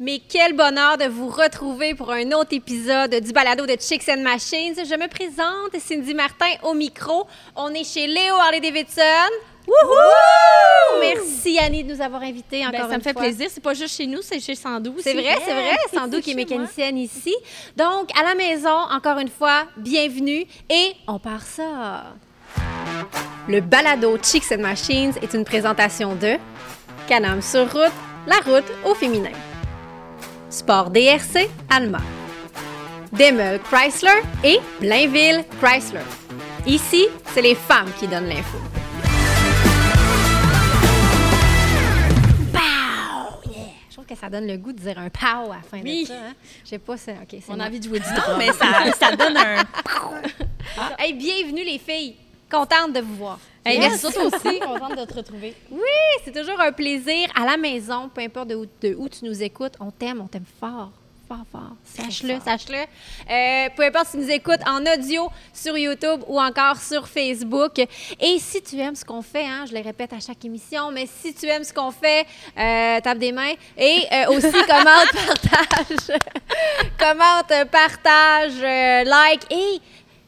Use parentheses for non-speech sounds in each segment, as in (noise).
Mais quel bonheur de vous retrouver pour un autre épisode du balado de Chicks and Machines. Je me présente, Cindy Martin au micro. On est chez Léo Harley Davidson. Wouhou! Merci Annie de nous avoir invités encore Ben, ça une me fait fois. plaisir. C'est pas juste chez nous, c'est chez Sandou. C'est vrai, c'est vrai. Sandou qui est mécanicienne ici. Donc, à la maison, encore une fois, bienvenue. Et on part ça. Le balado Chicks and Machines est une présentation de Canam sur route, la route au féminin. Sport DRC Alma. Demel Chrysler et Blainville Chrysler. Ici, c'est les femmes qui donnent l'info. Pow! Je trouve que ça donne le goût de dire un pow à la fin Oui. de ça. Hein? Je sais pas, c'est... OK, c'est On a envie de jouer du Non, drum. mais ça, ça donne un. (laughs) Hey, bienvenue les filles! Contente de vous voir. Hey, Yes. merci aussi, (laughs) contente de te retrouver. Oui, c'est toujours un plaisir à la maison, peu importe de où, de où tu nous écoutes. On t'aime, on t'aime fort. Fort, fort. Sache-le, sache-le. Euh, peu importe si tu nous écoutes en audio sur YouTube ou encore sur Facebook. Et si tu aimes ce qu'on fait, hein, je le répète à chaque émission, mais si tu aimes ce qu'on fait, euh, tape des mains. Et euh, aussi, (laughs) commente, partage. (laughs) commente, partage, like et.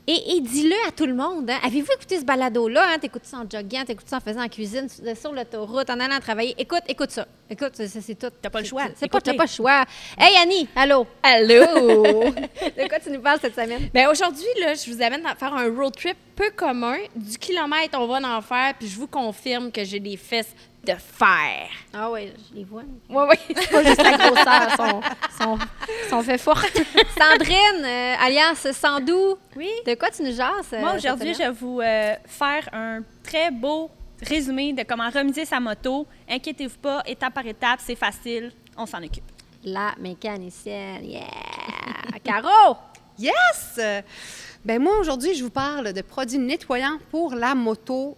Et, et dis-le à tout le monde. hein. Avez-vous écouté ce balado-là? Hein? T'écoutes ça en joguant, t'écoutes ça en faisant en cuisine, sur- l'autoroute, en allant travailler. Écoute, écoute ça. Écoute, ça, c'est tout. T'as pas le choix. c'est- pas, t'as pas le choix. Hey Annie, allô? Allô! (laughs) De quoi tu nous parles cette semaine? ben aujourd'hui, là, je vous amène à faire un road trip peu commun. Du kilomètre, on va en faire, puis je vous confirme que j'ai des fesses de fer. Ah oui, je les vois. Oui, oui, (laughs) c'est pas juste la grosseur, sont, sont, sont fait fortes. (laughs) Sandrine, euh, alias Sandou, Oui. de quoi tu nous jases? euh, Moi, aujourd'hui, je vais vous euh, faire un très beau résumé de comment remiser sa moto. Inquiétez-vous pas, étape par étape, c'est facile, on s'en occupe. La mécanicienne, yeah! (laughs) Caro! Yes! Ben moi, aujourd'hui, je vous parle de produits nettoyants pour la moto,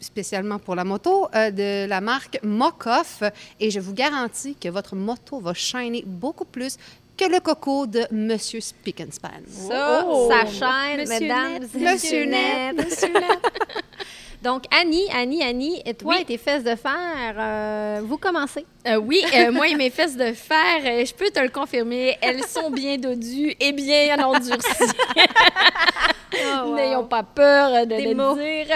spécialement pour la moto, euh, de la marque Mokoff. Et je vous garantis que votre moto va shiner beaucoup plus que le coco de Monsieur and Span. Ça, Oh! ça chaîne, Monsieur mesdames Net, et Monsieur Net, Monsieur Net. Donc, Annie, Annie, Annie, et toi Oui. et tes fesses de fer, euh, vous commencez. Euh, oui, (laughs) euh, moi et mes fesses de fer, je peux te le confirmer, elles sont bien dodues et bien endurcies. N'ayons pas peur de Des le mots. dire.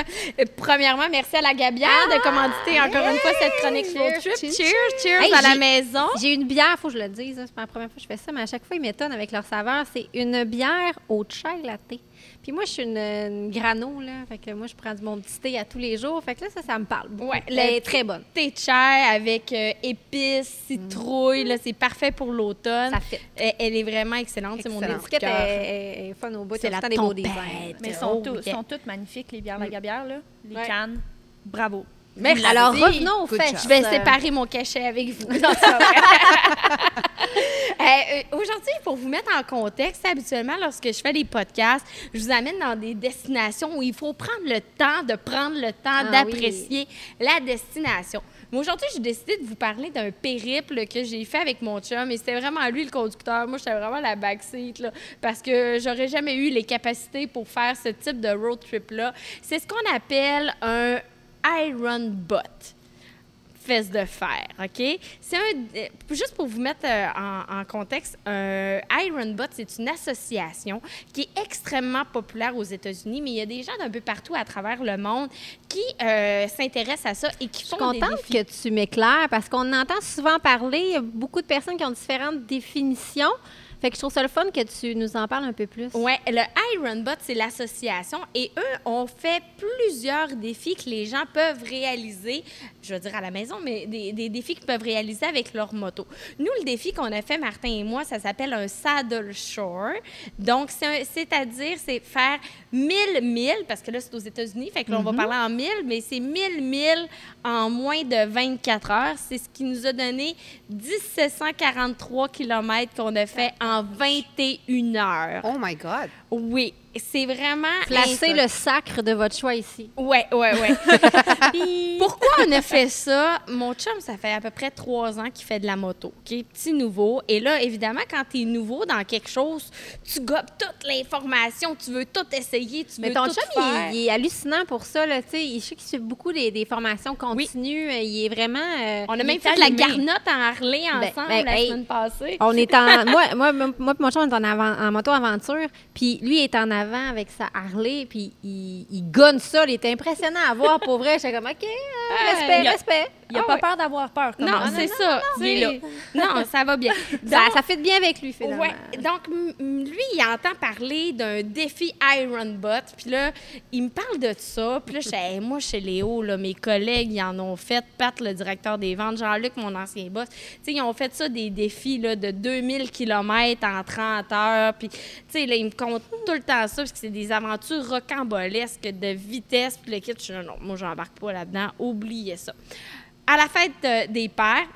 Premièrement, merci à la Gabière de commanditer encore une fois cette chronique road trip. Cheers, Cheers, cheers, Hey, à la maison. J'ai une bière, faut que je le dise, hein, c'est pas la première fois que je fais ça, mais à chaque fois, ils m'étonnent avec leur saveur. C'est une bière au chai latte. Puis moi, je suis une, une grano, là. Fait que moi, je prends du mon petit thé à tous les jours. Fait que là, ça, ça me parle. beaucoup. Ouais, Elle le est très bonne. Thé de chai avec euh, épices, citrouille, là, c'est parfait pour l'automne. Ça. Euh, Elle est vraiment excellente, c'est mon étiquette. Est, est- est fun au bout. C'est la tout le temps des beaux designs. Mais elles Oh, sont, sont toutes magnifiques, les bières La Gabière, là. Les Ouais. cannes. Bravo. Merci. Alors, revenons au fait. Je vais séparer mon cachet avec vous. (laughs) (laughs) Euh, euh, Aujourd'hui, pour vous mettre en contexte, habituellement, lorsque je fais des podcasts, je vous amène dans des destinations où il faut prendre le temps de prendre le temps Ah d'apprécier la destination. Mais aujourd'hui, j'ai décidé de vous parler d'un périple que j'ai fait avec mon chum et c'était vraiment lui le conducteur. Moi, j'étais vraiment la backseat là, parce que j'aurais jamais eu les capacités pour faire ce type de road trip-là. C'est ce qu'on appelle un Iron Butt fesses de fer, OK? C'est un... euh, Juste pour vous mettre euh, en, en contexte, un Iron Butt, c'est une association qui est extrêmement populaire aux États-Unis, mais il y a des gens d'un peu partout à travers le monde qui euh, s'intéressent à ça et qui Je suis font des contente défis. que tu m'éclaires parce qu'on entend souvent parler, il y a beaucoup de personnes qui ont différentes définitions. Fait que je trouve ça le fun que tu nous en parles un peu plus. Oui, le Iron Bot, c'est l'association et eux ont fait plusieurs défis que les gens peuvent réaliser, je veux dire à la maison, mais des, des défis qu'ils peuvent réaliser avec leur moto. Nous, le défi qu'on a fait, Martin et moi, ça s'appelle un saddle shore. Donc, c'est-à-dire, c'est faire 1000 milles, parce que là, c'est aux États-Unis, fait que là, on va parler en 1000, mais c'est 1000 milles en moins de 24 heures. C'est ce qui nous a donné 1743 kilomètres qu'on a fait en 21 heures. Oh my God! Oui, c'est vraiment. Placez le sacre de votre choix ici. Ouais, ouais, ouais. (laughs) Puis- Pourquoi on a fait ça? Mon chum, ça fait à peu près trois ans qu'il fait de la moto, OK? Petit nouveau. Et là, évidemment, quand tu es nouveau dans quelque chose, tu gobes toute l'information, tu veux tout essayer, tu Mais veux ton tout chum, il faire. est, il est hallucinant pour ça. Là, tu sais. je sais qu'il suit beaucoup des, des formations continues. Euh, Il est vraiment... euh, On a Il même est fait de la garnotte en Harley Ben, ensemble ben, la hey. semaine passée. On est en. (laughs) moi, moi, moi, mon chum, on est en, avant- en moto-aventure. Puis lui, il est en avant avec sa Harley. Puis il, il gonne ça. Il est impressionnant à voir. Pour vrai, j'étais comme, OK, euh, respect, respect. Il n'a Ah pas ouais. peur d'avoir peur. comme Non, on c'est ça. il est là. Non, ça va bien. (laughs) Ça, Donc, ça fit bien avec lui, finalement. Ouais, donc lui, il entend parler d'un défi Iron Bot, puis là, il me parle de ça, puis là, je dis, Hey, moi, chez Léo, là, mes collègues, ils en ont fait, Pat, le directeur des ventes, Jean-Luc, mon ancien boss, tu sais, ils ont fait ça, des défis, là, de 2000 km en 30 heures, puis, tu sais, là, ils me comptent tout le temps ça, parce que c'est des aventures rocambolesques de vitesse, puis le kit, je suis là, non, moi, j'embarque pas là-dedans, oubliez ça. À la fête euh, des pères,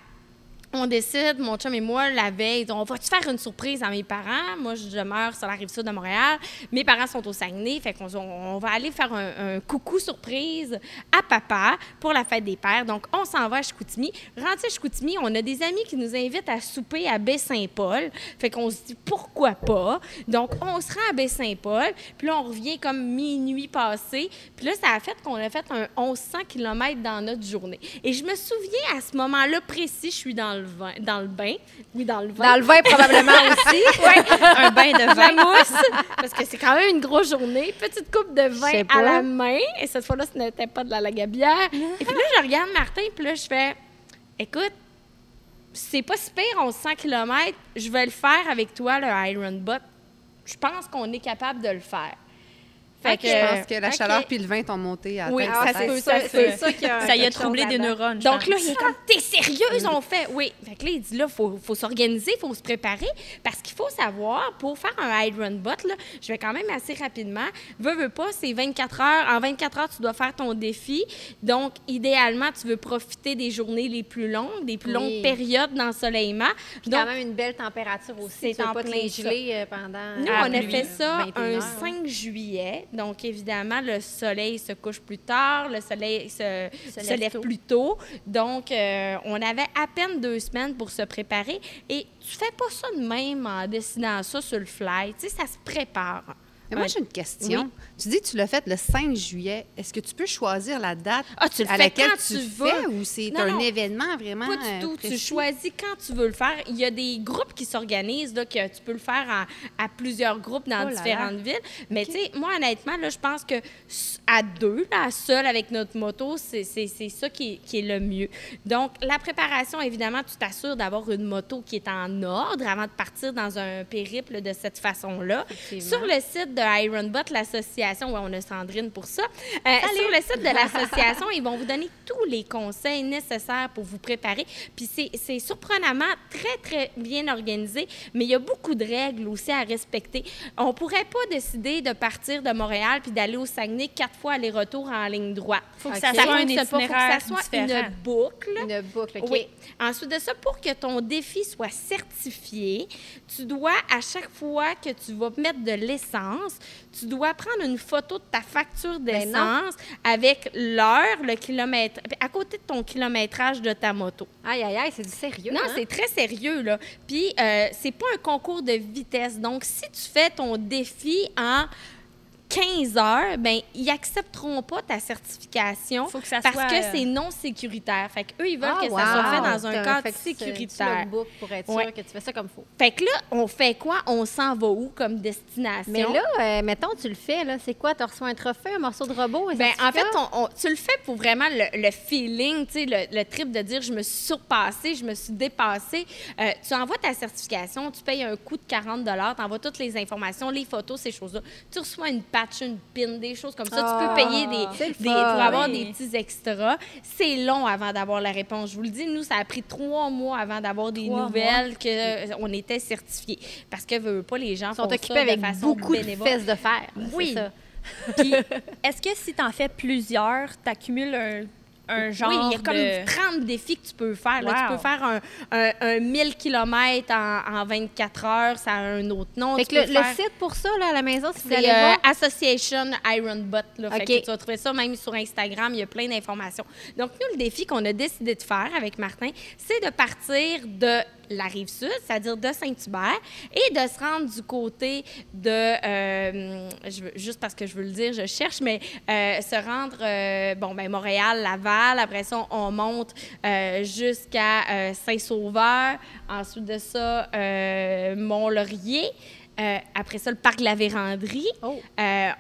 on décide, mon chum et moi, la veille, on va-tu faire une surprise à mes parents? Moi, je demeure sur la rive sud de Montréal. Mes parents sont au Saguenay, fait qu'on on va aller faire un, coucou surprise à papa pour la fête des pères. Donc, on s'en va à Chicoutimi. Rentré à Chicoutimi, on a des amis qui nous invitent à souper à Baie-Saint-Paul. Fait qu'on se dit, pourquoi pas? Donc, on se rend à Baie-Saint-Paul, puis là, on revient comme minuit passé. Puis là, ça a fait qu'on a fait un 1100 km dans notre journée. Et je me souviens, à ce moment-là précis, je suis dans le vin, dans le bain. Oui, dans le vin. Dans le vin, probablement (laughs) aussi. Un bain de la vin. mousse, parce que c'est quand même une grosse journée. Petite coupe de vin à la main. Et cette fois-là, ce n'était pas de la lagabière. Et puis là, je regarde Martin, puis là, je fais Écoute, c'est pas si pire, on 100 km. Je vais le faire avec toi, le Iron Bot. Je pense qu'on est capable de le faire. Fait Je pense que la chaleur puis le vin t'ont monté à la Oui, tête, ça se peut, ça, ça c'est se ça qui a Ça y a troublé des neurones. Donc là, il est comme, t'es sérieuse? On fait, oui. Fait que là, il dit, là, il faut, faut s'organiser, il faut se préparer. Parce qu'il faut savoir, pour faire un run bot, là, je vais quand même assez rapidement. Veux, veux pas, c'est 24 heures. En 24 heures, tu dois faire ton défi. Donc, idéalement, tu veux profiter des journées les plus longues, des plus Oui. longues périodes d'ensoleillement. Donc, quand même une belle température aussi. C'est en pas te euh, pendant. Nous, on a fait ça 21 un heures, 5 juillet. Donc, évidemment, le soleil se couche plus tard, le soleil se, Se se lève plus tôt. Donc, euh, on avait à peine deux semaines pour se préparer. Et tu fais pas ça de même en dessinant ça sur le fly. Tu sais, ça se prépare. Mais moi, j'ai une question. Tu dis que tu l'as fait le 5 juillet. Est-ce que tu peux choisir la date Ah, tu le à fais laquelle quand tu veux. fais ou c'est un non. événement vraiment Pas du euh, tout. Tu choisis quand tu veux le faire. Il y a des groupes qui s'organisent, là, que tu peux le faire à, à plusieurs groupes dans Oh là là. différentes villes. Mais tu sais, moi, honnêtement, là, je pense que à deux, là, seul avec notre moto, c'est ça qui est, qui est le mieux. Donc, la préparation, évidemment, tu t'assures d'avoir une moto qui est en ordre avant de partir dans un périple de cette façon-là. Sur le site de Ironbot, l'association, ouais, on a Sandrine pour ça. Euh, sur le site de l'association, ils vont vous donner tous les conseils nécessaires pour vous préparer. Puis c'est- surprenamment très, très bien organisé, mais il y a beaucoup de règles aussi à respecter. On pourrait pas décider de partir de Montréal puis d'aller au Saguenay quatre fois aller-retour en ligne droite. Faut que ça soit un pas. Faut que ça soit différent. une boucle. Une boucle, OK. Oui. Ensuite de ça, pour que ton défi soit certifié, tu dois, à chaque fois que tu vas mettre de l'essence, tu dois prendre une photo de ta facture Ben d'essence avec l'heure, le kilomètre, à côté de ton kilométrage de ta moto. Aïe, aïe, aïe, c'est du sérieux. Non, hein? c'est très sérieux, là. Puis, euh, c'est pas un concours de vitesse. Donc, si tu fais ton défi en 15 heures, ben ils accepteront pas ta certification Faut que ça parce soit, que euh, c'est non sécuritaire. Fait qu'eux, ils veulent Ah, que wow. ça soit fait dans un cadre fait que tu- Tu sécuritaire. le book pour être sûr Ouais. que tu fais ça comme il faut. Fait que là, on fait quoi? On s'en va où comme destination? Mais là, euh, mettons, tu le fais, là. C'est quoi? Tu reçois un trophée, un morceau de robot? Ben, en fait, certificat? on- on- tu le fais pour vraiment le, le feeling, tu sais, le, le trip de dire je me suis surpassée, je me suis dépassée. Euh, tu envoies ta certification, tu payes un coût de 40 tu envoies toutes les informations, les photos, ces choses-là. Tu reçois une une pin, des choses comme ça. Ah, tu peux payer des, fun. pour avoir Oui. des petits extras. C'est long avant d'avoir la réponse. Je vous le dis, nous, ça a pris trois mois avant d'avoir des Trois nouvelles qu'on était certifiés. Parce que veut pas les gens Ils sont occupés de avec façon beaucoup bénévole. de fesses de fer. Oui. (laughs) est-ce que si tu en fais plusieurs, tu accumules un, un genre oui, il y a comme de... 30 défis que tu peux faire. là. Tu peux faire un, un, un 1000 km en, en 24 heures, ça a un autre nom. Fait Tu que le, site pour ça, là, à la maison, si vous allez euh, voir? Association Iron Butt. Là. Fait OK. que tu vas trouver ça même sur Instagram. Il y a plein d'informations. Donc, nous, le défi qu'on a décidé de faire avec Martin, c'est de partir de la rive sud, c'est-à-dire de Saint-Hubert, et de se rendre du côté de, euh, je veux- juste parce que je veux le dire, je cherche, mais euh, se rendre, bon, ben Montréal, Laval, après ça, on monte euh, jusqu'à euh, Saint-Sauveur, ensuite de ça, euh, Mont-Laurier. Après ça, le parc de la Vérandrie. Oh.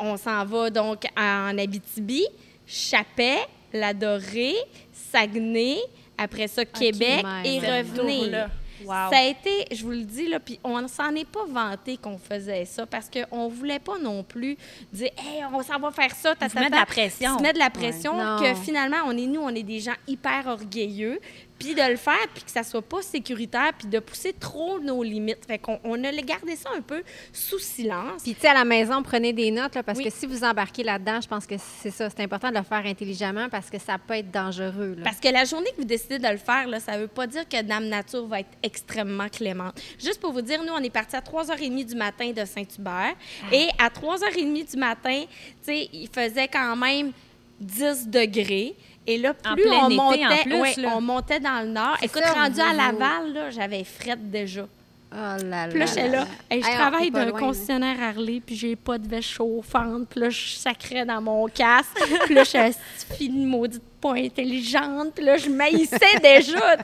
On s'en va donc en Abitibi, Chapet, La Dorée, Saguenay, après ça, Québec et revenir. Wow. Ça a été, je vous le dis, là, puis on ne s'en est pas vanté qu'on faisait ça parce qu'on ne voulait pas non plus dire, hey, on s'en va faire ça, ta, Vous ta, mettre de la pression. Se mettre de la pression que finalement, on est nous, on est des gens hyper orgueilleux, puis de le faire, puis que ça soit pas sécuritaire, puis de pousser trop nos limites. Fait qu'on on a gardé ça un peu sous silence. Puis, tu sais, à la maison, prenez des notes, là, parce Oui. que si vous embarquez là-dedans, je pense que c'est ça. C'est important de le faire intelligemment parce que ça peut être dangereux. là. Parce que la journée que vous décidez de le faire, là, ça ne veut pas dire que Dame Nature va être extrêmement clémente. Juste pour vous dire, nous, on est parti à 3h30 du matin de Saint-Hubert. Et à 3h30 du matin, tu sais, il faisait quand même 10 degrés. Et là, plus on été, montait, plus, ouais, là. on montait dans le nord. Écoute, ça, rendu à Laval, là, j'avais frette déjà. Oh là Puis là, là j'étais là là. Hey, je Hey, travaille d'un concessionnaire Harley, puis j'ai pas de veste chauffante. Puis là, je sacrais dans mon casque. (laughs) Puis là, je suis de maudite pas intelligente. Puis là, je maïssais déjà.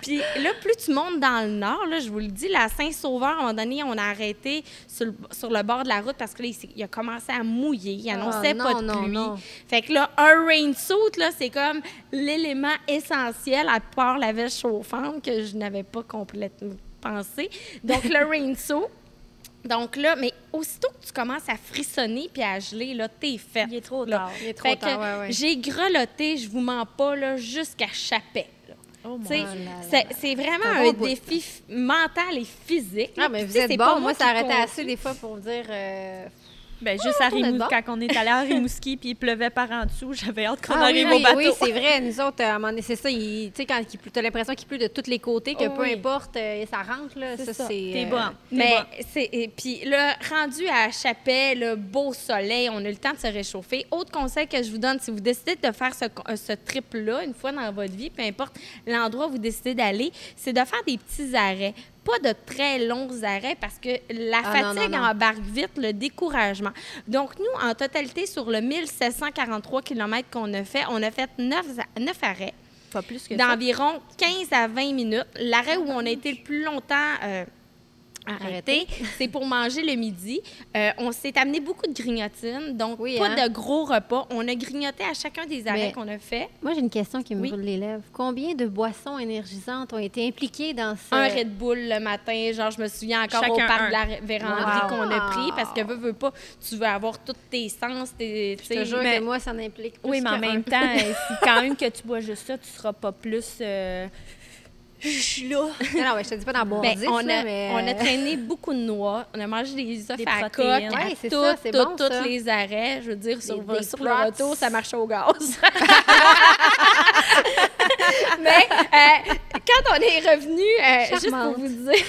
Puis là, plus tu montes dans le nord, là, je vous le dis, la Saint-Sauveur, à un moment donné, on a arrêté sur le, sur le bord de la route parce que là, il, a commencé à mouiller. Il annonçait Ah, pas de non, pluie. non. Fait que là, un rain suit, là, c'est comme l'élément essentiel, à part la veste chauffante que je n'avais pas complètement pensé. Donc, le rain suit. Donc là, mais aussitôt que tu commences à frissonner puis à geler, là, t'es faite. Il est trop là. tard. Il est trop Fait que tard, ouais, ouais. j'ai grelotté, je vous mens pas, là, jusqu'à Chapet. Oh, c'est- vraiment un défi mental et physique. Ah, mais vous êtes c'est bon. Moi, ça arrêtait assez des fois pour dire. euh, Ben, juste à Rimouski, quand on est allé à (laughs) Rimouski puis il pleuvait par en dessous, j'avais hâte qu'on Ah arrive oui, au bateau. Oui, c'est vrai. Nous autres, à un moment donné, c'est ça. Tu sais, quand tu as l'impression qu'il pleut de tous les côtés, que Oh, peu oui. importe, euh, ça rentre, là. C'est Ça, c'est. T'es euh, bon. Mais bon. c'est et puis là rendu à Chapelle, le beau soleil, on a eu le temps de se réchauffer. Autre conseil que je vous donne si vous décidez de faire ce, euh, ce trip là une fois dans votre vie, peu importe l'endroit où vous décidez d'aller, c'est de faire des petits arrêts. Pas de très longs arrêts parce que la Ah, fatigue non, non. embarque vite, le découragement. Donc, nous, en totalité, sur le 1743 km qu'on a fait, on a fait 9, arrêts Pas plus que d'environ 15 à 20 minutes. L'arrêt où on a été le plus longtemps euh, arrêté, c'est pour manger le midi. Euh, on s'est amené beaucoup de grignotines, donc Oui, pas hein? de gros repas. On a grignoté à chacun des arrêts qu'on a fait. Moi, j'ai une question qui me Oui. brûle les lèvres. Combien de boissons énergisantes ont été impliquées dans ce. Un Red Bull le matin, genre je me souviens encore au Chacun parc un. de la Vérandrie Wow. qu'on a pris parce que veux, veux pas, tu veux avoir tous tes sens, tes, Je te jure mais- que moi, ça n'implique plus Oui, mais en que même temps, (laughs) euh, si quand même que tu bois juste ça, tu seras pas plus. euh, Je suis là. (laughs) Non, non, mais je te dis pas d'en boire Ben, 10, on, a, mais... on a euh, traîné beaucoup de noix. On a mangé des œufs Des à coque à Ouais, c'est tout- ça, c'est tout- bon, tous les arrêts. Je veux dire, sur, des sur le retour, ça marchait au gaz. (laughs) (laughs) mais euh, quand on est revenu, euh, juste pour vous dire,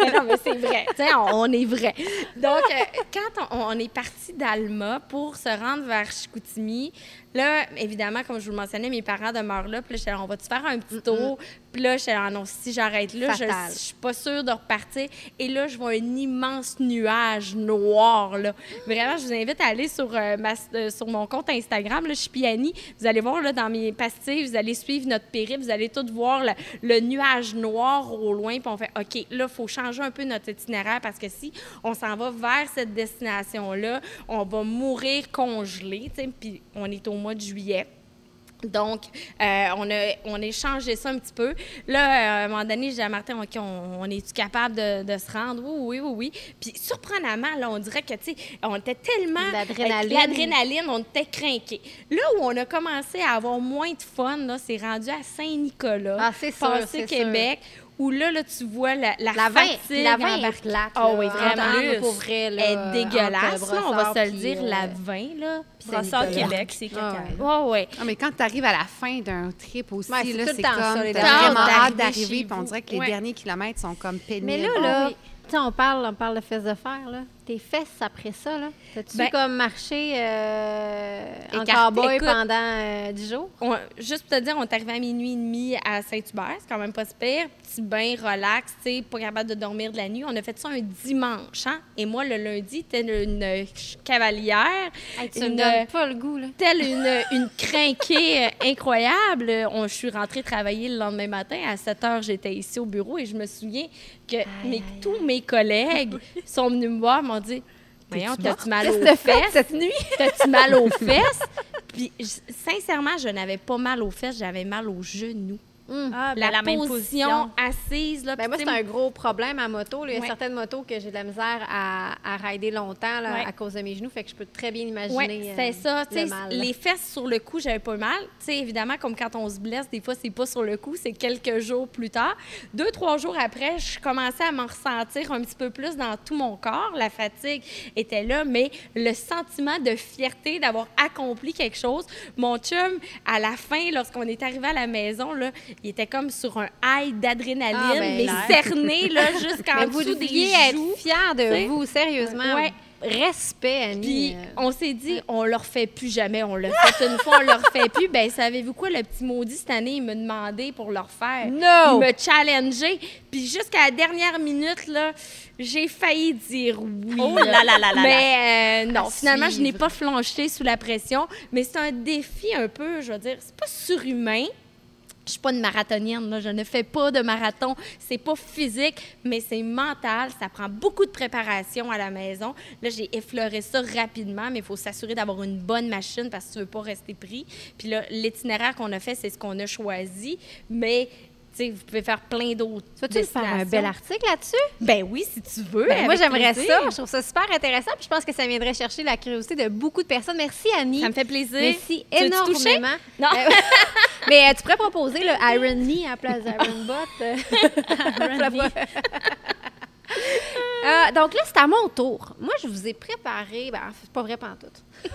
Mais non, mais c'est vrai, on, on est vrai. Donc, euh, quand on, on est parti d'Alma pour se rendre vers Chicoutimi, là, évidemment, comme je vous le mentionnais, mes parents demeurent là. Puis là, j'étais là, on va-tu faire un petit tour? Puis là, j'étais là, Ah non, si j'arrête là, je, Fatal. je suis pas sûre de repartir. Et là, je vois un immense nuage noir, là. Vraiment, je vous invite à aller sur, euh, ma- euh, sur mon compte Instagram, là, je suis Piani. Vous allez voir, là, dans mes pastilles, vous allez suivre notre périple, vous allez tout voir le, le nuage noir au loin, puis on fait, OK, là, il faut changer un peu notre itinéraire parce que si on s'en va vers cette destination-là, on va mourir congelé, tu sais, puis on est au mois de juillet. Donc, euh, on, a, on a changé ça un petit peu. Là, euh, à un moment donné, j'ai dit à Martin, OK, on, on est-tu capable de, de se rendre? Oui, oui, oui, oui. Puis, surprenamment, là, on dirait que, tu sais, on était tellement... L'adrénaline. L'adrénaline, on était craqués. Là où on a commencé à avoir moins de fun, là, c'est rendu à Saint-Nicolas, Ah, c'est sûr, passé c'est Québec, où là, là tu vois la, la, La vin, fatigue la vin est plate. Ah là, oui, vraiment. pour vrai, là, est dégueulasse, là, on va brossard se le dire, euh, la vin, là. dégueulasse. Québec, c'est Ah caca. ouais. Ouais. Ah, mais quand tu arrives à la fin d'un trip aussi, là, c'est comme vraiment hâte D'arriver on dirait que les Ouais. derniers kilomètres sont comme pénibles. Mais là, là, on parle, on parle de fesses de fer, là. Tes fesses après ça, là? T'as-tu Ben- comme marché euh, en cowboy pendant euh, 10 jours? On- juste pour te dire, on est arrivé à minuit et demi à Saint-Hubert. C'est quand même pas super. Petit bain, relax, tu sais, pas capable de dormir de la nuit. On a fait ça un dimanche, hein? Et moi, le lundi, telle une cavalière, Hey, tu Une- me donnes pas le goût, là. telle une, une crinquée euh, incroyable. On, je suis rentrée travailler le lendemain matin. À 7 heures, j'étais ici au bureau et je me souviens que mes- tous mes collègues (laughs) sont venus me voir m'ont dit Voyons, t'as-tu mal aux fait fesses? cette nuit? T'as-tu mal aux (laughs) fesses? Puis, sincèrement, je n'avais pas mal aux fesses, j'avais mal aux genoux. Hum. Ah, ben, la, la même position, assise, là. Ben moi, c'est un gros problème à moto. là. Il y a Ouais. certaines motos que j'ai de la misère à, à rider longtemps là, Ouais. à cause de mes genoux. Fait que je peux très bien imaginer Ouais, c'est euh, ça. Sais, le mal. les fesses sur le cou, j'avais pas mal. Tu sais, évidemment, comme quand on se blesse, des fois, c'est pas sur le cou, c'est quelques jours plus tard. Deux, trois jours après, je commençais à m'en ressentir un petit peu plus dans tout mon corps. La fatigue était là, mais le sentiment de fierté d'avoir accompli quelque chose. Mon chum, à la fin, lorsqu'on est arrivé à la maison, là, il était comme sur un high d'adrénaline, Ah, ben, mais cerné, là, (laughs) jusqu'en Mais vous dessous des joues. être fiers de t'sais. vous, sérieusement. Ouais. Respect, Annie. Puis Euh, on s'est dit, on le refait plus jamais. On l'a fait une fois, on le refait plus. Ben savez-vous quoi, le petit maudit cette année, il m'a demandé pour le refaire. No! Il m'a challengé. Puis jusqu'à la dernière minute, là, j'ai failli dire oui. Oh là là là là Mais euh, non, À finalement, je n'ai pas flanché sous la pression. Mais c'est un défi un peu, je veux dire, c'est pas surhumain. Je suis pas une marathonienne, je ne fais pas de marathon. C'est pas physique, mais c'est mental. Ça prend beaucoup de préparation à la maison. Là, j'ai effleuré ça rapidement, mais il faut s'assurer d'avoir une bonne machine parce que tu veux pas rester pris. Puis là, l'itinéraire qu'on a fait, c'est ce qu'on a choisi, mais tu sais, vous pouvez faire plein d'autres. Tu vas-tu faire un bel article là-dessus? Ben oui, si tu veux. Ben, moi, j'aimerais ça. Je trouve ça super intéressant. Puis je pense que ça viendrait chercher la curiosité de beaucoup de personnes. Merci, Annie. Ça me fait plaisir. Merci Tu énormément. Non. Euh, (laughs) mais euh, tu pourrais proposer le Iron Me à la place d'Iron Bot. (laughs) euh. (laughs) Euh, donc là, c'est à mon tour. Moi, je vous ai préparé. Ben, c'est pas vrai pantoute. (laughs)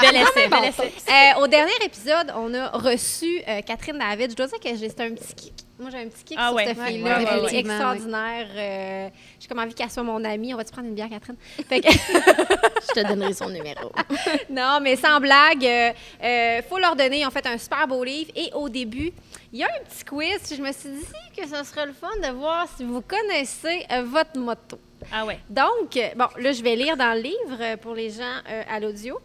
Bel essai, Bon, bel essai. euh, au dernier épisode, on a reçu euh, Catherine David. Je dois dire que j'ai c'était un petit kick. Moi, j'ai un petit kick Ah sur ouais, cette fille-là. ouais, ouais, Elle est effectivement, extraordinaire. Euh, j'ai comme envie qu'elle soit mon amie. On va-tu prendre une bière, Catherine? Fait que- (laughs) Je te donnerai son numéro. non, mais sans blague, il euh, faut leur donner. Ils ont fait un super beau livre. Et au début, il y a un petit quiz. Je me suis dit que ce serait le fun de voir si vous connaissez euh, votre motto. Ah ouais. Donc, euh, bon, là, je vais lire dans le livre euh, pour les gens euh, à l'audio.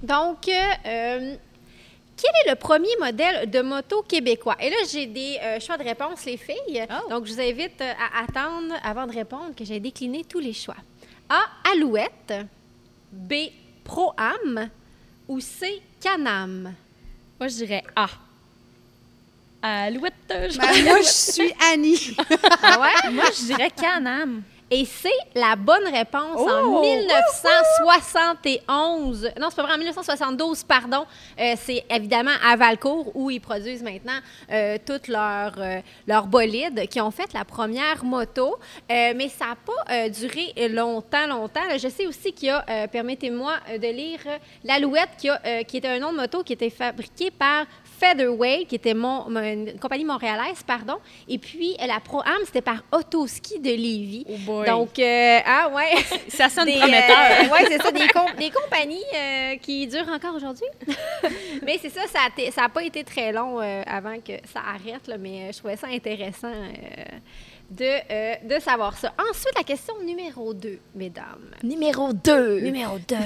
Donc, euh, quel est le premier modèle de moto québécois? Et là, j'ai des euh, choix de réponse, les filles. Oh. Donc, je vous invite à attendre, avant de répondre, que j'ai décliné tous les choix. A. Alouette. B. Pro-Am. Ou C. Canam. Moi, je dirais A. Alouette. je- Ben, moi, je suis Annie. (laughs) Ah ouais? Moi, je dirais Canam. Et c'est la bonne réponse en Oh! 1971. Non, c'est pas vrai, en 1972, pardon. Euh, c'est évidemment à Valcourt où ils produisent maintenant euh, toutes leurs euh, leurs bolides qui ont fait la première moto. Euh, mais ça n'a pas euh, duré longtemps, longtemps. Je sais aussi qu'il y a, euh, permettez-moi de lire, l'Alouette, qui, a, euh, qui était un nom de moto qui était fabriqué par Featherweight, qui était mon, une compagnie montréalaise, pardon. Et puis, euh, la Pro-Am, c'était par Autoski de Lévis. Oh boy. Donc, euh, ah ouais. (laughs) Ça sonne Des, prometteur. euh, ouais, c'est ça, des, des compagnies euh, qui durent encore aujourd'hui. (laughs) mais c'est ça, ça n'a pas été très long avant que ça arrête, là, mais je trouvais ça intéressant de, euh, de savoir ça. Ensuite, la question numéro 2, mesdames. Numéro 2. Numéro 2.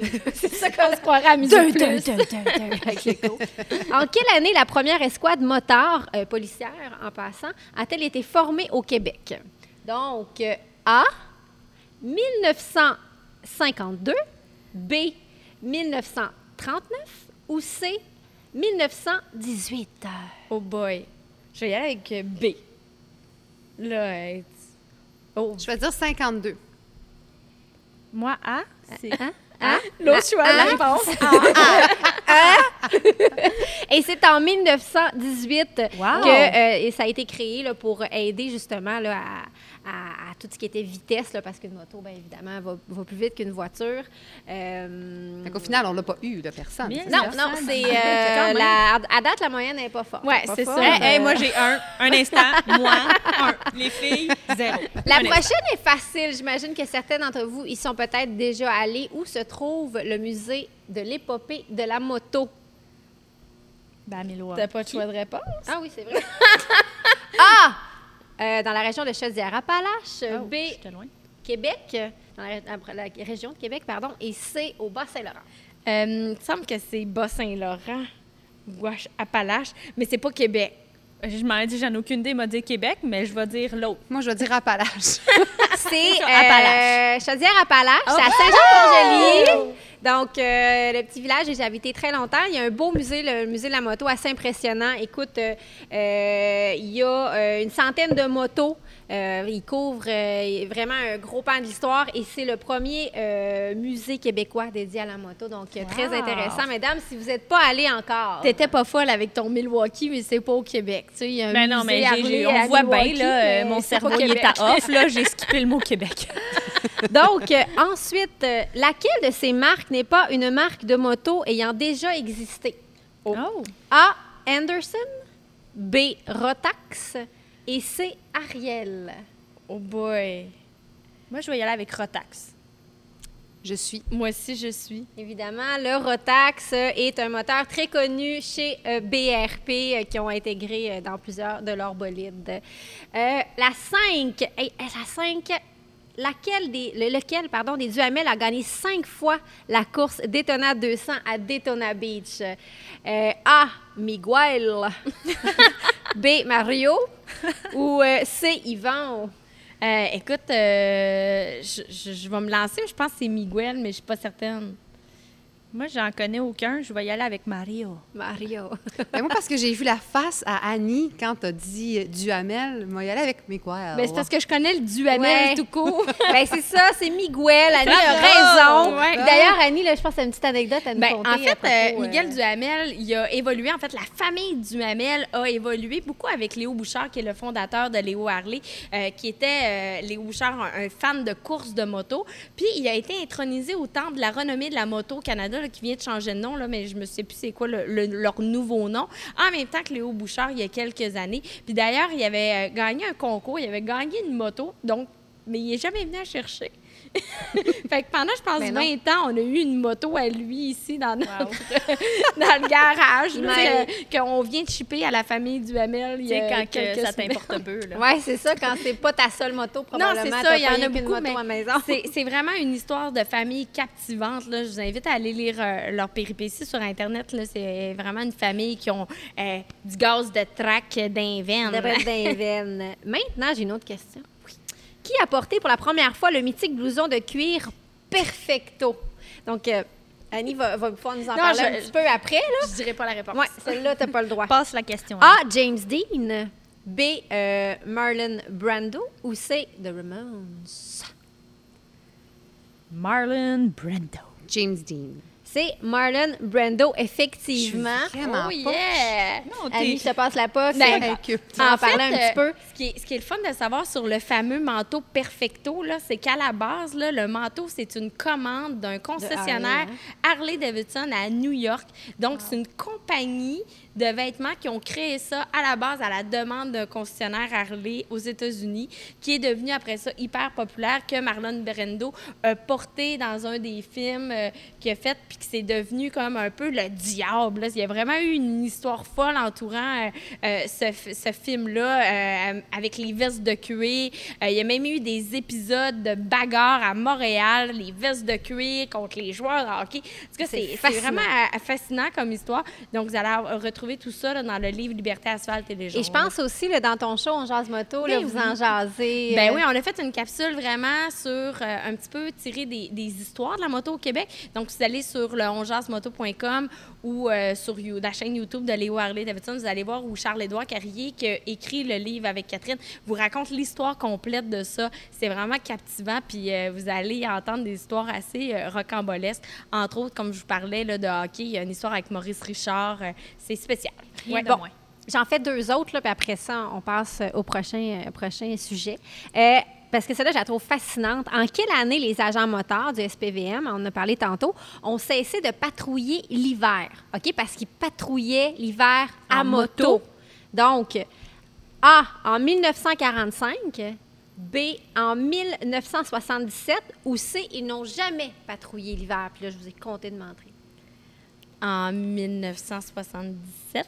(laughs) C'est ça qu'on se croirait à Musique Plus. Avec l'écho. (laughs) En quelle année la première escouade motard euh, policière, en passant, a-t-elle été formée au Québec? Donc, euh, A, 1952, B, 1939 ou C, 1918? Oh boy. Je vais y aller avec B. Là, euh, oh, Je vais dire 52. Moi, A, c'est Hein? Hein? L'autre choix la réponse. (laughs) Et c'est en 1918 Wow. que euh, et ça a été créé là, pour aider justement là, à, tout ce qui était vitesse, là, parce qu'une moto, bien évidemment, va, va plus vite qu'une voiture. Euh, Fait qu'au final, on l'a pas eu, la personne. Bien. non, Personne. non, c'est Quand euh, à date la moyenne n'est pas forte. Ouais, Pas c'est ça. Hey, hey, moi, j'ai un. Un instant. (laughs) Moi, un. Les filles, zéro. La Un instant. prochaine est facile. J'imagine que certains d'entre vous y sont peut-être déjà allés. Où se trouve le musée de l'épopée de la moto? Ben, Milo. T'as pas de choix de réponse? Ah oui, c'est vrai. A. (laughs) Euh, dans la région de Chaudière-Appalaches. Oh, B. Québec. Dans la, la- région de Québec, pardon. Et C. Au Bas-Saint-Laurent. Euh, il me semble que c'est Bas-Saint-Laurent Appalaches, mais c'est pas Québec. Je m'en ai dit, j'en ai aucune idée, il m'a dit Québec, mais je vais dire l'autre. Moi, je vais dire Appalaches. (laughs) C'est euh, Appalaches. Chaudière-Appalaches. C'est à Saint-Jean-Port-Joli. Donc, euh, le petit village, j'ai habité très longtemps. Il y a un beau musée, le musée de la moto, assez impressionnant. Écoute, euh, euh, il y a une centaine de motos. Euh, il couvre euh, vraiment un gros pan de l'histoire et c'est le premier euh, musée québécois dédié à la moto. Donc, très intéressant. Mesdames, si vous n'êtes pas allés encore, T'étais pas folle avec ton Milwaukee, mais c'est pas au Québec. Tu sais, il y a un Ben non, mais à on voit bien, là, euh, mon cerveau il est à off, là, j'ai (laughs) skippé le mot Québec. (laughs) Donc, euh, ensuite, euh, laquelle de ces marques n'est pas une marque de moto ayant déjà existé? Oh. A. Anderson. B. Rotax. Et C. Ariel. Oh boy. Moi, je vais y aller avec Rotax. Je suis. Moi aussi, je suis. Évidemment, le Rotax est un moteur très connu chez euh, BRP euh, qui ont intégré euh, dans plusieurs de leurs bolides. Euh, la 5, hey, la 5, laquelle des, le- lequel pardon, des Duhamel a gagné cinq fois la course Daytona 200 à Daytona Beach? Euh, A. Miguel. (laughs) B. Mario. Ou euh, C. Yvan. Euh, écoute, euh, je, je- je vais me lancer. Je pense que c'est Miguel, mais je suis pas certaine. Moi, j'en connais aucun. Je vais y aller avec Mario. Mario. (laughs) Ben, moi, parce que j'ai vu la face à Annie quand t'as dit euh, Duhamel, moi, y aller avec Miguel. Mais c'est parce que je connais le Duhamel Ouais. tout court. (laughs) ben, c'est ça, c'est Miguel. Annie a raison. Ouais. D'ailleurs, Annie, là, je pense que c'est une petite anecdote à nous Ben, conter. en fait, propos, euh, euh, Miguel Duhamel, il a évolué. En fait, la famille Duhamel a évolué beaucoup avec Léo Bouchard, qui est le fondateur de Léo Harley, euh, qui était, euh, Léo Bouchard, un, un fan de course de moto. Puis, il a été intronisé au temple de la renommée de la moto au Canada, qui vient de changer de nom, là, mais je me sais plus c'est quoi le- le- leur nouveau nom. En même temps que Léo Bouchard, il y a quelques années. Puis d'ailleurs, il avait euh, gagné un concours, il avait gagné une moto, donc, mais il n'est jamais venu à chercher. (laughs) fait que pendant, je pense, Ben non. 20 ans, on a eu une moto à lui ici dans notre (laughs) dans le garage. Qu'on vient de shipper à la famille Duhamel. Tu il y sais, quand que ça t'importe peu. Ouais, c'est ça, quand c'est pas ta seule moto, Non, probablement. c'est t'as ça, il y en a beaucoup, mais maison. c'est c'est vraiment une histoire de famille captivante. Là. Je vous invite à aller lire euh, leurs péripéties sur Internet. C'est vraiment une famille qui ont euh, du gaz de trac (laughs) veine. Maintenant, j'ai une autre question. Qui a porté pour la première fois le mythique blouson de cuir Perfecto? Donc, euh, Annie va, va pouvoir nous en Non, parler je- un petit peu après. Là. Je dirais pas la réponse. Ouais, celle-là, t'as pas le droit. (laughs) Passe la question. A. James Dean. B. euh, Marlon Brando. Ou C. The Ramones. Marlon Brando. James Dean. C'est Marlon Brando, effectivement. Vraiment Oh yeah! Non, Annie, je te passe la poste. Ben, Euh, inculte. en En parler un euh, petit peu. Ce qui, est, ce qui est le fun de savoir sur le fameux manteau Perfecto, c'est qu'à la base, là, le manteau, c'est une commande d'un concessionnaire Harley, Harley-Davidson à New York. Donc, c'est une compagnie de vêtements qui ont créé ça à la base à la demande d'un concessionnaire Harley aux États-Unis, qui est devenu après ça hyper populaire, que Marlon Brando a porté dans un des films euh, qu'il a fait, puis que c'est devenu comme un peu le diable. là. Il y a vraiment eu une histoire folle entourant euh, euh, ce, film-là, avec les vestes de cuir. Il y a même eu des épisodes de bagarres à Montréal, les vestes de cuir contre les joueurs de hockey. En tout cas, C'est vraiment fascinant comme histoire. Donc, vous allez retrouver retrouver tout ça là, dans le livre Liberté, asphalte et légendes. Et je pense aussi, là, dans ton show, on jase moto, là, Ben vous oui. en jasez. Ben euh, oui, on a fait une capsule vraiment sur euh, un petit peu tirer des, des histoires de la moto au Québec. Donc, vous allez sur le onjasmoto.com ou euh, sur You- la chaîne YouTube de Léo Harley Davidson, vous allez voir où Charles-Édouard Carrier, qui a écrit le livre avec Catherine, vous raconte l'histoire complète de ça. C'est vraiment captivant, puis euh, vous allez entendre des histoires assez rocambolesques. Entre autres, comme je vous parlais là, de hockey, il y a une histoire avec Maurice Richard. c'est spécial. Rien Ouais, de bon. moins. J'en fais deux autres, là, puis après ça, on passe au prochain, euh, prochain sujet. Euh, parce que celle-là, je la trouve fascinante. En quelle année les agents motards du SPVM, on en a parlé tantôt, ont cessé de patrouiller l'hiver? OK? Parce qu'ils patrouillaient l'hiver à moto. moto. Donc, A, en 1945, B, en 1977, ou C, ils n'ont jamais patrouillé l'hiver. Puis là, je vous ai compté de mentir. En 1977,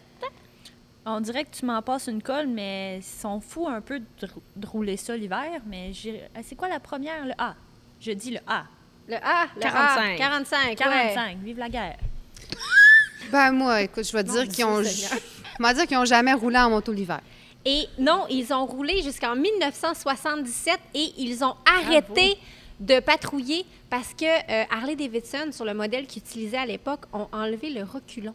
On dirait que tu m'en passes une colle, mais ils sont fous un peu de, rou- de rouler ça l'hiver. Mais ah, c'est quoi la première? Le A. Je dis le A. Le A, le 45. A, 45. ouais. 45. Vive la guerre. (laughs) Ben moi, écoute, je vais dire qu'ils ont... Seigneur. Je vais dire qu'ils ont jamais roulé en moto l'hiver. Et non, ils ont roulé jusqu'en 1977 et ils ont arrêté de patrouiller parce que euh, Harley Davidson, sur le modèle qu'ils utilisaient à l'époque, ont enlevé le reculon.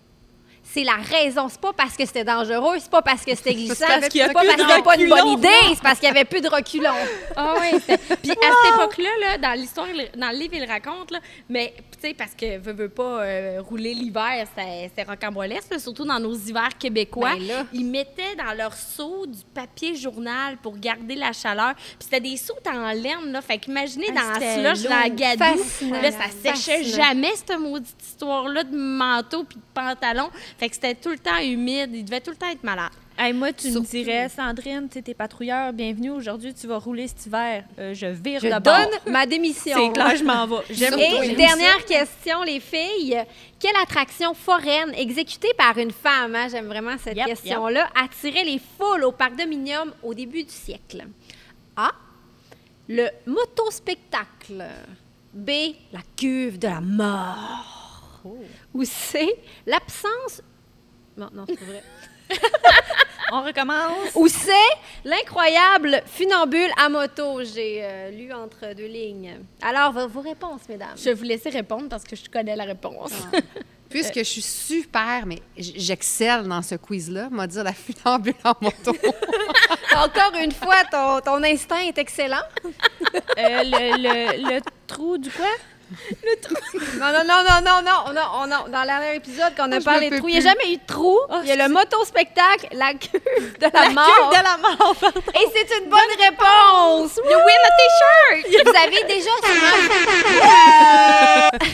C'est la raison. C'est pas parce que c'était dangereux, c'est pas parce que c'était glissant, parce qu'il y a c'est pas parce de que c'était pas une bonne reculons, idée, c'est parce qu'il y avait plus de reculons. Ah oui, puis à cette époque-là, là, dans l'histoire, dans le livre, il le raconte, là, mais tu sais, parce que veut, veut pas euh, rouler l'hiver, c'est c'est rocambolesque, surtout dans nos hivers québécois. Ben là. Ils mettaient dans leur seau du papier journal pour garder la chaleur. Puis c'était des seaux en laine, là. Fait qu'imaginez Ah, dans la slush, dans la gadoue, Fascinant. là, ça séchait Fascinant. jamais, cette maudite histoire-là de manteau puis de pantalon. Fait que c'était tout le temps humide. Ils devaient tout le temps être malades. Hey, moi, tu Surtout- me dirais, Sandrine, tu es patrouilleur, bienvenue. Aujourd'hui, tu vas rouler cet hiver. Euh, je vire Je de bord. donne ma démission. C'est clair, (laughs) je m'en vais. (laughs) J'aime Et dernière question, les filles. Quelle attraction foraine exécutée par une femme, hein, j'aime vraiment cette Yep, question-là, attirait les foules au parc Dominium au début du siècle? A. Le motospectacle. B. La cuve de la mort. Ou C. L'absence. Non, non, c'est vrai. (laughs) On recommence. Ou C. L'incroyable funambule à moto. J'ai euh, lu entre deux lignes. Alors, vos, vos réponses, mesdames. Je vais vous laisser répondre parce que je connais la réponse. (laughs) Puisque je suis super, mais j'excelle dans ce quiz-là, m'a dire la funambule en moto. (laughs) Encore une fois, ton, ton instinct est excellent. Euh, le, le- le trou du quoi? Non, non, non, non, non, non. On a, on a- dans le dernier épisode, quand on a Je parlé de trou, il n'y a jamais eu de trou. Oh, il y a le motospectacle, la cuve de la, La mort. queue de la mort. pardon. Et c'est une bonne réponse. You win a t-shirt. (laughs) Vous avez déjà sûrement... (laughs)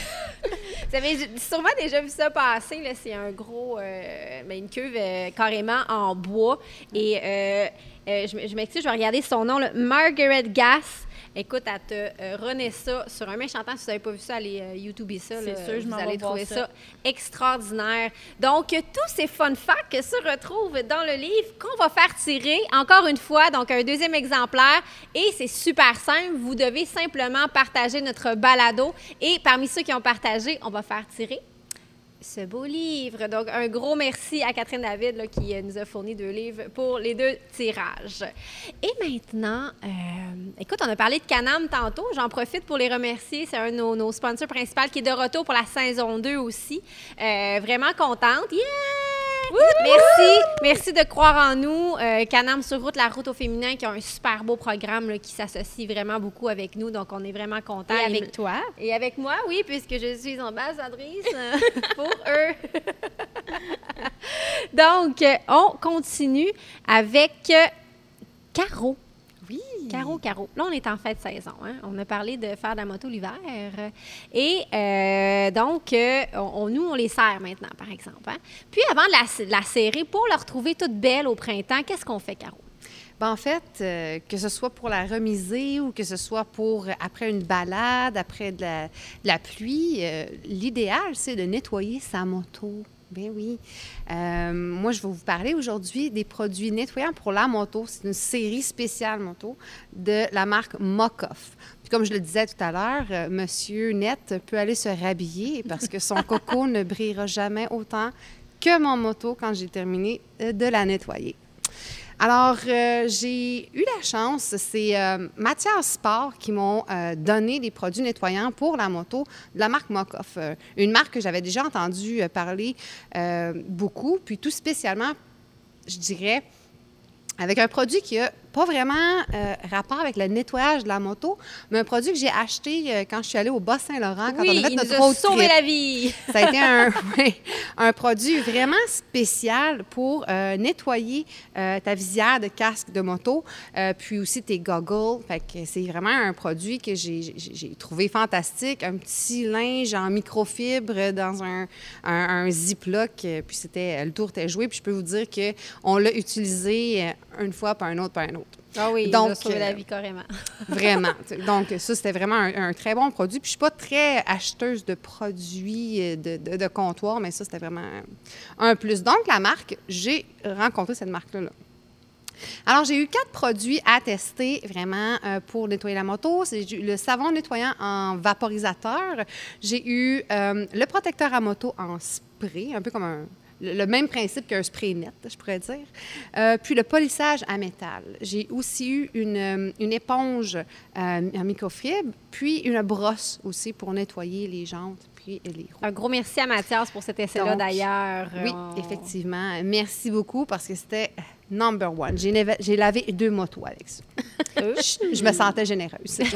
Vous avez sûrement déjà vu ça passer. là. C'est un gros... euh, une cuve euh, carrément en bois. Et euh, euh, je m'excuse, je vais regarder son nom. là. Margaret Gass. Écoute, elle te euh, renaît ça sur un méchant temps. Si vous n'avez pas vu ça, allez euh, YouTuber ça. C'est sûr, je vous allez trouver ça. ça extraordinaire. Donc, tous ces fun facts se retrouvent dans le livre qu'on va faire tirer, encore une fois, donc un deuxième exemplaire. Et c'est super simple. Vous devez simplement partager notre balado. Et parmi ceux qui ont partagé, on va faire tirer ce beau livre. Donc, un gros merci à Catherine David qui euh, nous a fourni deux livres pour les deux tirages. Et maintenant, euh, écoute, on a parlé de Canam tantôt. J'en profite pour les remercier. C'est un de nos, nos sponsors principaux qui est de retour pour la saison 2 aussi. Euh, vraiment contente. Yeah! Merci. Merci de croire en nous. Euh, Canam sur route, la route au féminin, qui a un super beau programme là, qui s'associe vraiment beaucoup avec nous. Donc, on est vraiment contents. Et avec toi? et avec moi, oui, puisque je suis ambassadrice euh, (laughs) pour eux. Donc, euh, on continue avec Caro. Caro, Caro. Là, on est en fin de saison. hein. On a parlé de faire de la moto l'hiver. Et euh, donc, euh, on, nous, on les sert maintenant, par exemple. hein. Puis, avant de la, de la serrer, pour la retrouver toute belle au printemps, qu'est-ce qu'on fait, Caro? Ben, en fait, euh, que ce soit pour la remiser ou que ce soit pour après une balade, après de la, de la pluie, l'idéal, c'est de nettoyer sa moto. Ben oui. Euh, moi, je vais vous parler aujourd'hui des produits nettoyants pour la moto. C'est une série spéciale moto de la marque Mokoff. Puis comme je le disais tout à l'heure, euh, Monsieur Net peut aller se rhabiller parce que son (laughs) coco ne brillera jamais autant que mon moto quand j'ai terminé euh, de la nettoyer. Alors, euh, j'ai eu la chance, c'est euh, Mathias Sport qui m'ont euh, donné des produits nettoyants pour la moto de la marque Mokoff. Euh, une marque que j'avais déjà entendu parler beaucoup, puis tout spécialement, je dirais, avec un produit qui a pas vraiment euh, rapport avec le nettoyage de la moto, mais un produit que j'ai acheté euh, quand je suis allée au Bas-Saint-Laurent, quand Oui, on a fait il notre nous a sauvé trip. la vie. Ça a été un, (laughs) oui, un produit vraiment spécial pour euh, nettoyer ta visière de casque de moto, puis aussi tes goggles. Fait que c'est vraiment un produit que j'ai trouvé fantastique. Un petit linge en microfibre dans un, un, un Ziploc, puis c'était le tour était joué. Puis je peux vous dire que on l'a utilisé une fois, pas un autre, pas un autre. Ah oui, il Donc, nous a sauvé euh, la vie carrément. (laughs) Vraiment. Donc, ça, c'était vraiment un, un très bon produit. Puis, je suis pas très acheteuse de produits euh, de, de- de comptoir, mais ça, c'était vraiment un plus. Donc, la marque, j'ai rencontré cette marque-là. là. Alors, j'ai eu quatre produits à tester vraiment euh, pour nettoyer la moto. C'est le savon nettoyant en vaporisateur. J'ai eu euh, le protecteur à moto en spray, un peu comme un- le même principe qu'un spray net, je pourrais dire. Euh, puis le polissage à métal. J'ai aussi eu une, euh, une éponge euh, en microfibre, puis une brosse aussi pour nettoyer les jantes puis les roues. Un gros merci à Mathias pour cet essai-là d'ailleurs. Oui, On- effectivement. Merci beaucoup parce que c'était number one. J'ai lavé, deux motos avec ça. (laughs) je, je me sentais généreuse. (laughs)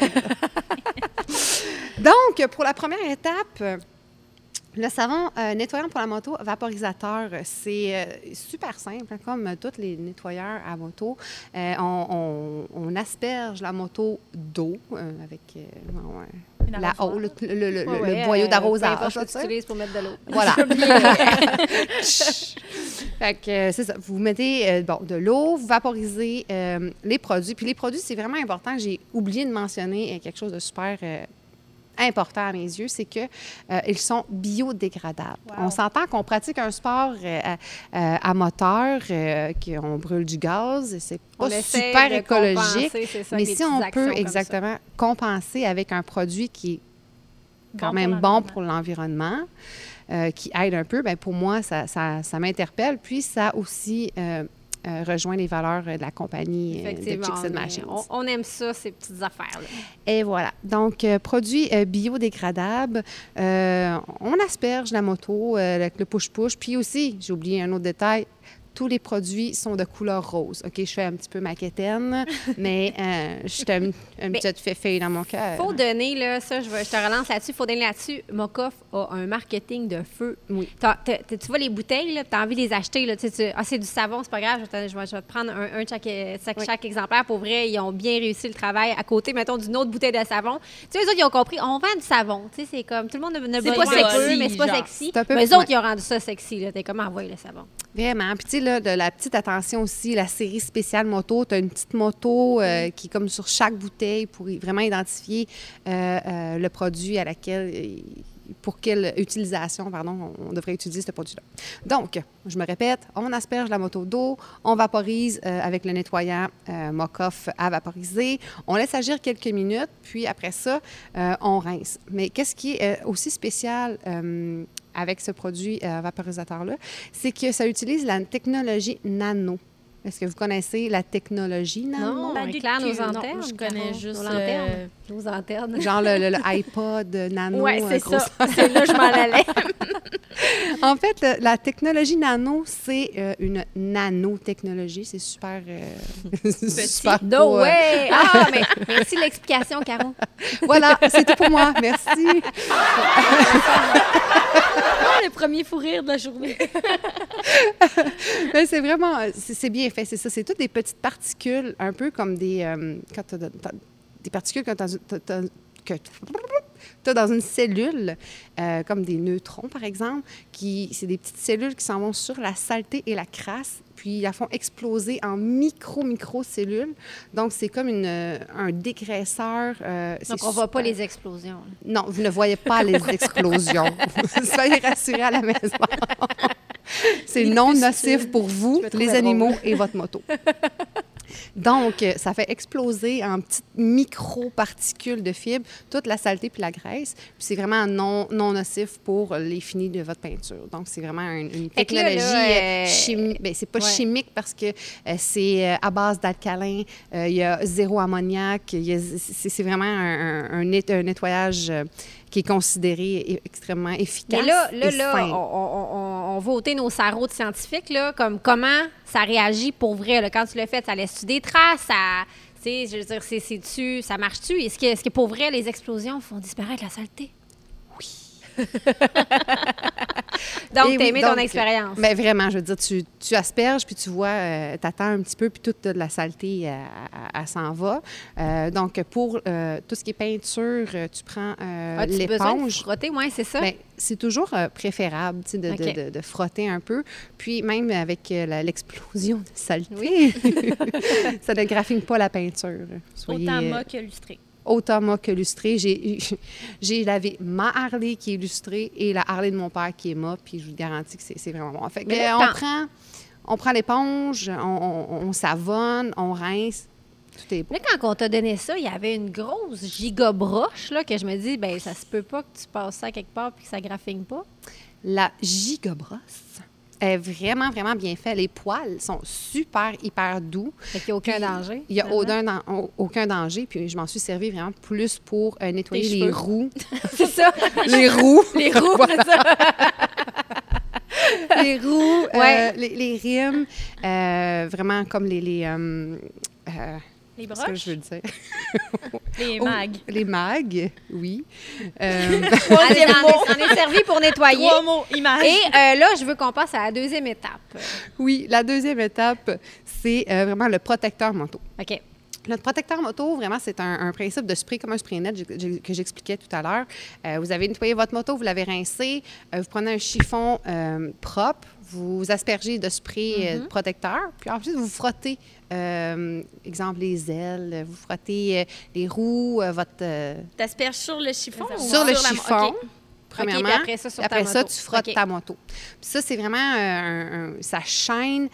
Donc, pour la première étape, euh, le savon euh, nettoyant pour la moto vaporisateur, c'est euh, super simple, hein, comme euh, tous les nettoyeurs à moto. Euh, on, on- on asperge la moto d'eau avec la eau, le, le- le- le- Ouais, le ouais, boyau d'arrosage. pour mettre de l'eau. (laughs) Voilà. (laughs) (laughs) fait que c'est ça. Vous mettez bon, de l'eau, vous vaporisez les produits. Puis les produits, c'est vraiment important. J'ai oublié de mentionner quelque chose de super important à mes yeux, c'est que euh, ils sont biodégradables. Wow. On s'entend qu'on pratique un sport euh, à, euh, à moteur, euh, qu'on brûle du gaz, c'est pas On super écologique. ça, Mais si on peut exactement compenser avec un produit qui est quand Bon même bon pour l'environnement, qui aide un peu, ben pour moi, ça, ça, ça m'interpelle. Puis ça aussi euh, rejoint les valeurs euh, de la compagnie euh, de mais Machines. on, on aime ça, ces petites affaires-là. Et voilà. Donc, euh, produit euh, biodégradable. Euh, on asperge la moto avec le push-push. Puis aussi, j'ai oublié un autre détail, tous les produits sont de couleur rose. OK, je fais un petit peu maquetaine, (laughs) mais euh, je suis un, un Mais petit fait dans mon cœur. faut donner, là, ça, je, te relance là-dessus, faut donner là-dessus. Mokoff a un marketing de feu. Oui. Tu vois les bouteilles, tu as envie de les acheter. Là, tu sais, tu- ah, c'est du savon, c'est pas grave, je vais, te, je vais- je vais te prendre un, un de chaque, chaque, Oui. chaque exemplaire. Pour vrai, ils ont bien réussi le travail à côté, mettons, d'une autre bouteille de savon. Tu sais, les autres, ils ont compris, on vend du savon. Tu sais, c'est comme, tout le monde ne, ne C'est pas sexy, mais c'est pas sexy. Mais les autres, ils ont rendu ça sexy. là. T'es comme, envoyer le savon. Vraiment. Puis, tu sais, là, de la petite attention aussi, la série spéciale moto. Tu as une petite moto euh, qui est comme sur chaque bouteille pour vraiment identifier euh, euh, le produit à laquelle. Pour quelle utilisation, pardon, on devrait utiliser ce produit-là. Donc, je me répète, on asperge la moto d'eau, on vaporise euh, avec le nettoyant euh, Mokoff à vaporiser, on laisse agir quelques minutes, puis après ça, euh, on rince. Mais qu'est-ce qui est euh, aussi spécial avec ce produit vaporisateur-là, c'est que ça utilise la technologie nano. Est-ce que vous connaissez la technologie nano? Non, Pas on du éclaire nos. Non, antennes. je connais juste, Nos lanternes. euh, Nos antennes. Genre le, le- le (laughs) iPod nano. Ouais, euh, c'est ça. C'est là que je m'en allais. (laughs) (laughs) En fait, le- la technologie nano, c'est euh, une nanotechnologie. C'est super. euh, super No pas, euh, way! Ah, mais merci de l'explication, Caro. Voilà, c'est tout pour moi. Merci. (laughs) Le premier fou rire de la journée. (laughs) C'est vraiment, c'est bien fait, c'est ça. C'est toutes des petites particules, un peu comme des, euh, quand des particules t'as- que tu as dans une cellule, euh, comme des neutrons, par exemple, qui c'est des petites cellules qui s'en vont sur la saleté et la crasse, puis ils la font exploser en micro-micro-cellules. Donc, c'est comme une, euh, un dégraisseur. euh, Donc, on voit pas les explosions. là. Non, vous ne voyez pas les (laughs) explosions. (laughs) Soyez rassurés à la maison. (laughs) C'est non nocif pour vous, les animaux et votre moto. Donc, euh, ça fait exploser en petites micro-particules de fibres toute la saleté puis la graisse. Puis c'est vraiment non, non nocif pour les finis de votre peinture. Donc, c'est vraiment une, technologie euh, euh, chimique. Ben, c'est pas ouais. chimique parce que euh, c'est à base d'alcalin. Euh, Il y a zéro ammoniac. C'est vraiment un, un- un net- un nettoyage qui est considéré extrêmement efficace. Mais là, là, et là, on, on, va ôter nos sarraux de scientifiques, là, comme comment ça réagit pour vrai. là. Quand tu l'as fait, ça laisse-tu des traces? Ça, je veux dire, c'est, ça marche-tu? Est-ce que, est-ce que pour vrai, les explosions font disparaître la saleté? Oui. (laughs) Donc, oui, aimé donc, ton expérience. Mais vraiment, je veux dire, tu, tu asperges, puis tu vois, euh, t'attends un petit peu, puis toute la saleté, elle, elle- elle s'en va. Euh, donc, pour euh, tout ce qui est peinture, euh, tu prends euh, besoin de l'éponge. frotter? Oui, c'est ça. Ben, c'est toujours euh, préférable tu sais, de, de- de- de frotter un peu. Puis même avec euh, l'explosion de saleté, (laughs) ça ne graphine pas la peinture. Soyez, Autant euh, moi que lustré. Autant moi que illustré. J'ai, (laughs) lavé ma Harley qui est illustrée et la Harley de mon père qui est ma, puis je vous garantis que c'est, vraiment bon. Fait que, Mais euh, on, prend, on prend l'éponge, on, on- on savonne, on rince, tout est beau. Là, quand on t'a donné ça, il y avait une grosse gigabroche, là, que je me dis, ben ça se peut pas que tu passes ça quelque part puis que ça graphine pas. La gigabrosse est vraiment, vraiment bien faite. Les poils sont super, hyper doux. Fait qu'il n'y a aucun Puis, danger. Il n'y a aucun, dan- au- aucun danger. Puis je m'en suis servi vraiment plus pour euh, nettoyer les roues. (laughs) C'est ça. les roues. (laughs) Les roues, c'est ça. (laughs) les roues, euh, les, les rimes, euh, vraiment comme les... les Les que broches, je veux dire? (laughs) les Oh, mags. les mags, oui. (laughs) Euh, (laughs) Allez, on, est, on est servi pour nettoyer. Trois mots, images. Et euh, là, je veux qu'on passe à la deuxième étape. oui, la deuxième étape, c'est euh, vraiment le protecteur moto. OK. Notre protecteur moto, vraiment, c'est un, un principe de spray comme un spray net que j'expliquais tout à l'heure. Euh, vous avez nettoyé votre moto, vous l'avez rincé, euh, vous prenez un chiffon euh, propre, vous aspergez de spray euh, protecteur, puis ensuite vous frottez, exemple, les ailes, vous frottez les roues, votre... T'asperges sur le chiffon ou sur le la- chiffon. Premièrement, puis après ça, sur ta après ça, moto. tu frottes ta moto. Puis ça, c'est vraiment un- un- ça chaîne,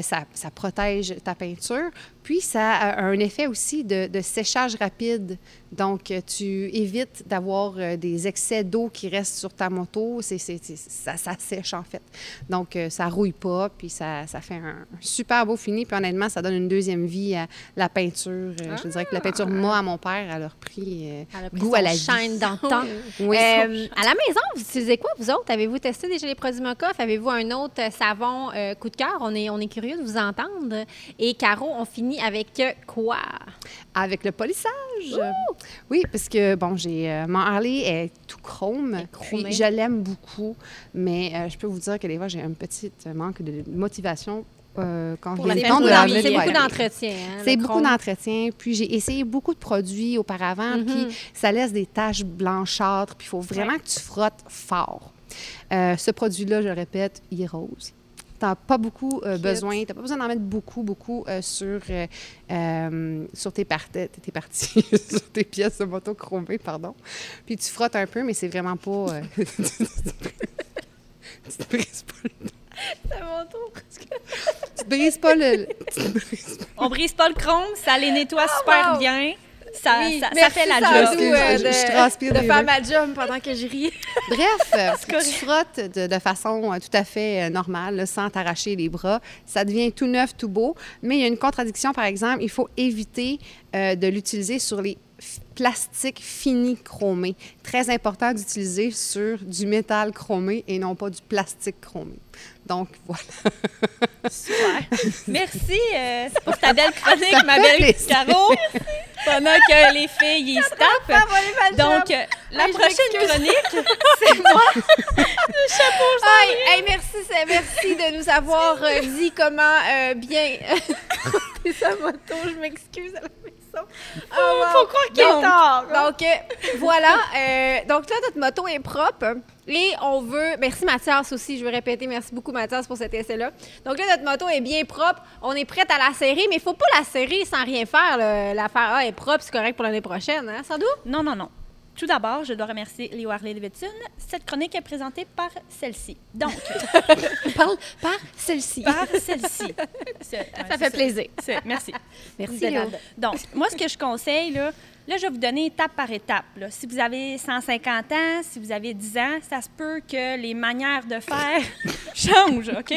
ça, ça protège ta peinture. Puis ça a un effet aussi de, de séchage rapide. Donc, euh, tu évites d'avoir euh, des excès d'eau qui restent sur ta moto. C'est, ça, ça sèche, en fait. Donc, euh, ça rouille pas, puis ça, ça fait un, super beau fini. Puis honnêtement, ça donne une deuxième vie à la peinture. Je dirais que la peinture, moi, à mon père, elle a repris Elle a pris goût à la chaîne dans le (laughs) temps. Oui. Euh, à la maison, vous utilisez quoi, vous autres? Avez-vous testé déjà les produits Mocoff? Avez-vous un autre savon euh, coup de cœur? On est, on est curieux de vous entendre. Et Caro, on finit avec euh, quoi? Avec le polissage. Oui, parce que, bon, j'ai. euh, mon Harley est tout chrome. Puis je l'aime beaucoup, mais euh, je peux vous dire que des fois, j'ai un petit manque de motivation euh, quand Pour je la la C'est beaucoup d'entretien. hein, C'est beaucoup d'entretien. Puis j'ai essayé beaucoup de produits auparavant, Mhm. puis ça laisse des taches blanchâtres. Puis il faut vraiment que tu frottes fort. Euh, ce produit-là, je le répète, il est rose. Tu n'as pas beaucoup euh, besoin, tu n'as pas besoin d'en mettre beaucoup, beaucoup euh, sur, euh, euh, sur tes, par- tes parties, (laughs) sur tes pièces de moto chromées, pardon. Puis tu frottes un peu, mais c'est vraiment pas... (laughs) tu te brises pas le... C'est mon tour. Tu brises pas le... tu te brises pas- On brise pas le chrome, ça les nettoie super Ah, wow. bien. Ça, Oui, ça, ça merci, fait la job. Euh, de, je transpire de faire ma job pendant que je ris. Bref, (laughs) tu frottes de, de façon euh, tout à fait euh, normale, là, sans t'arracher les bras. Ça devient tout neuf, tout beau. Mais il y a une contradiction, par exemple, il faut éviter euh, de l'utiliser sur les f- plastiques finis chromés. Très important d'utiliser sur du métal chromé et non pas du plastique chromé. Donc, (laughs) voilà. Super. (laughs) Merci euh, pour ta belle chronique, ma belle. Caro. Pendant que les filles, ils se tapent. Donc, euh, la Hey, prochaine chronique, (laughs) c'est moi. Hey, hey, merci, merci de nous avoir euh, dit comment bien sa moto. Je m'excuse à la maison. Oh, wow. Faut croire qu'il est Donc- tard. Donc, euh, voilà. euh, donc là, notre moto est propre. Et on veut. Merci Mathias aussi, je veux répéter. Merci beaucoup Mathias pour cet essai-là. Donc là, notre moto est bien propre. On est prête à la serrer, mais il faut pas la serrer sans rien faire. là. La faire, ah, elle est propre, c'est correct pour l'année prochaine, hein, Sandou? Non, non, non. Tout d'abord, je dois remercier Léo Harley-Davidson. Cette chronique est présentée par celle-ci. Donc, (laughs) Parle par celle-ci. par celle-ci. Ouais, Ça fait plaisir. Merci. (laughs) Merci, Léo. Donc, moi, ce que je conseille, là, là, je vais vous donner étape par étape. là. Si vous avez 150 ans, si vous avez 10 ans, ça se peut que les manières de faire (laughs) changent, OK?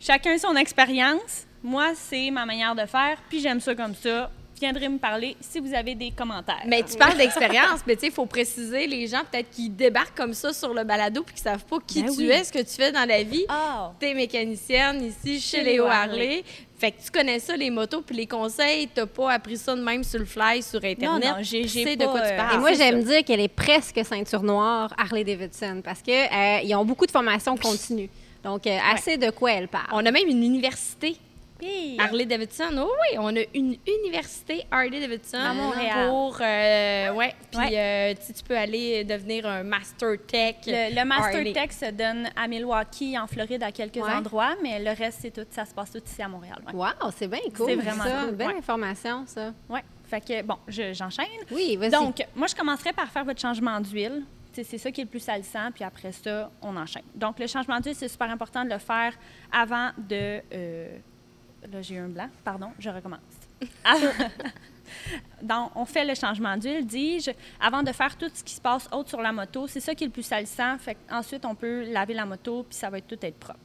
Chacun son expérience. Moi, c'est ma manière de faire, puis j'aime ça comme ça. Viendrez me parler si vous avez des commentaires. Mais tu parles d'expérience, mais tu sais, il faut préciser les gens peut-être qui débarquent comme ça sur le balado puis qui savent pas qui Ben tu oui. es, ce que tu fais dans la vie. Ah! T'es mécanicienne ici chez, Chez Léo Harley. Fait que tu connais ça, les motos, puis les conseils, t'as pas appris ça de même sur le fly, sur Internet. non, j'ai- Tu j'ai sais pas, de quoi tu euh, parles. Et moi, j'aime dire qu'elle est presque ceinture noire Harley Davidson parce que euh, ils ont beaucoup de formations continues. Donc, euh, assez de quoi elle parle. On a même une université, Harley Davidson. Oh oui, on a une université Harley Davidson. À Montréal. Pour, euh, ouais, puis Ouais. euh, tu peux aller devenir un Master Tech. le, le Master Harley. Tech se donne à Milwaukee, en Floride, à quelques Ouais. endroits, mais le reste, c'est tout, ça se passe tout ici à Montréal. Ouais. Wow, c'est bien cool. C'est vraiment ça. cool, Belle ouais. information, ça. Ouais. Fait que, bon, je- j'enchaîne. Oui, vas-y. Donc, moi, je commencerai par faire votre changement d'huile. C'est ça qui est le plus salissant, puis après ça, on enchaîne. Donc, le changement d'huile, c'est super important de le faire avant de... euh, là, j'ai eu un blanc. Pardon, je recommence. (laughs) Donc, on fait le changement d'huile, dis-je, avant de faire tout ce qui se passe autre sur la moto. C'est ça qui est le plus salissant. Fait ensuite, on peut laver la moto, puis ça va être tout être propre.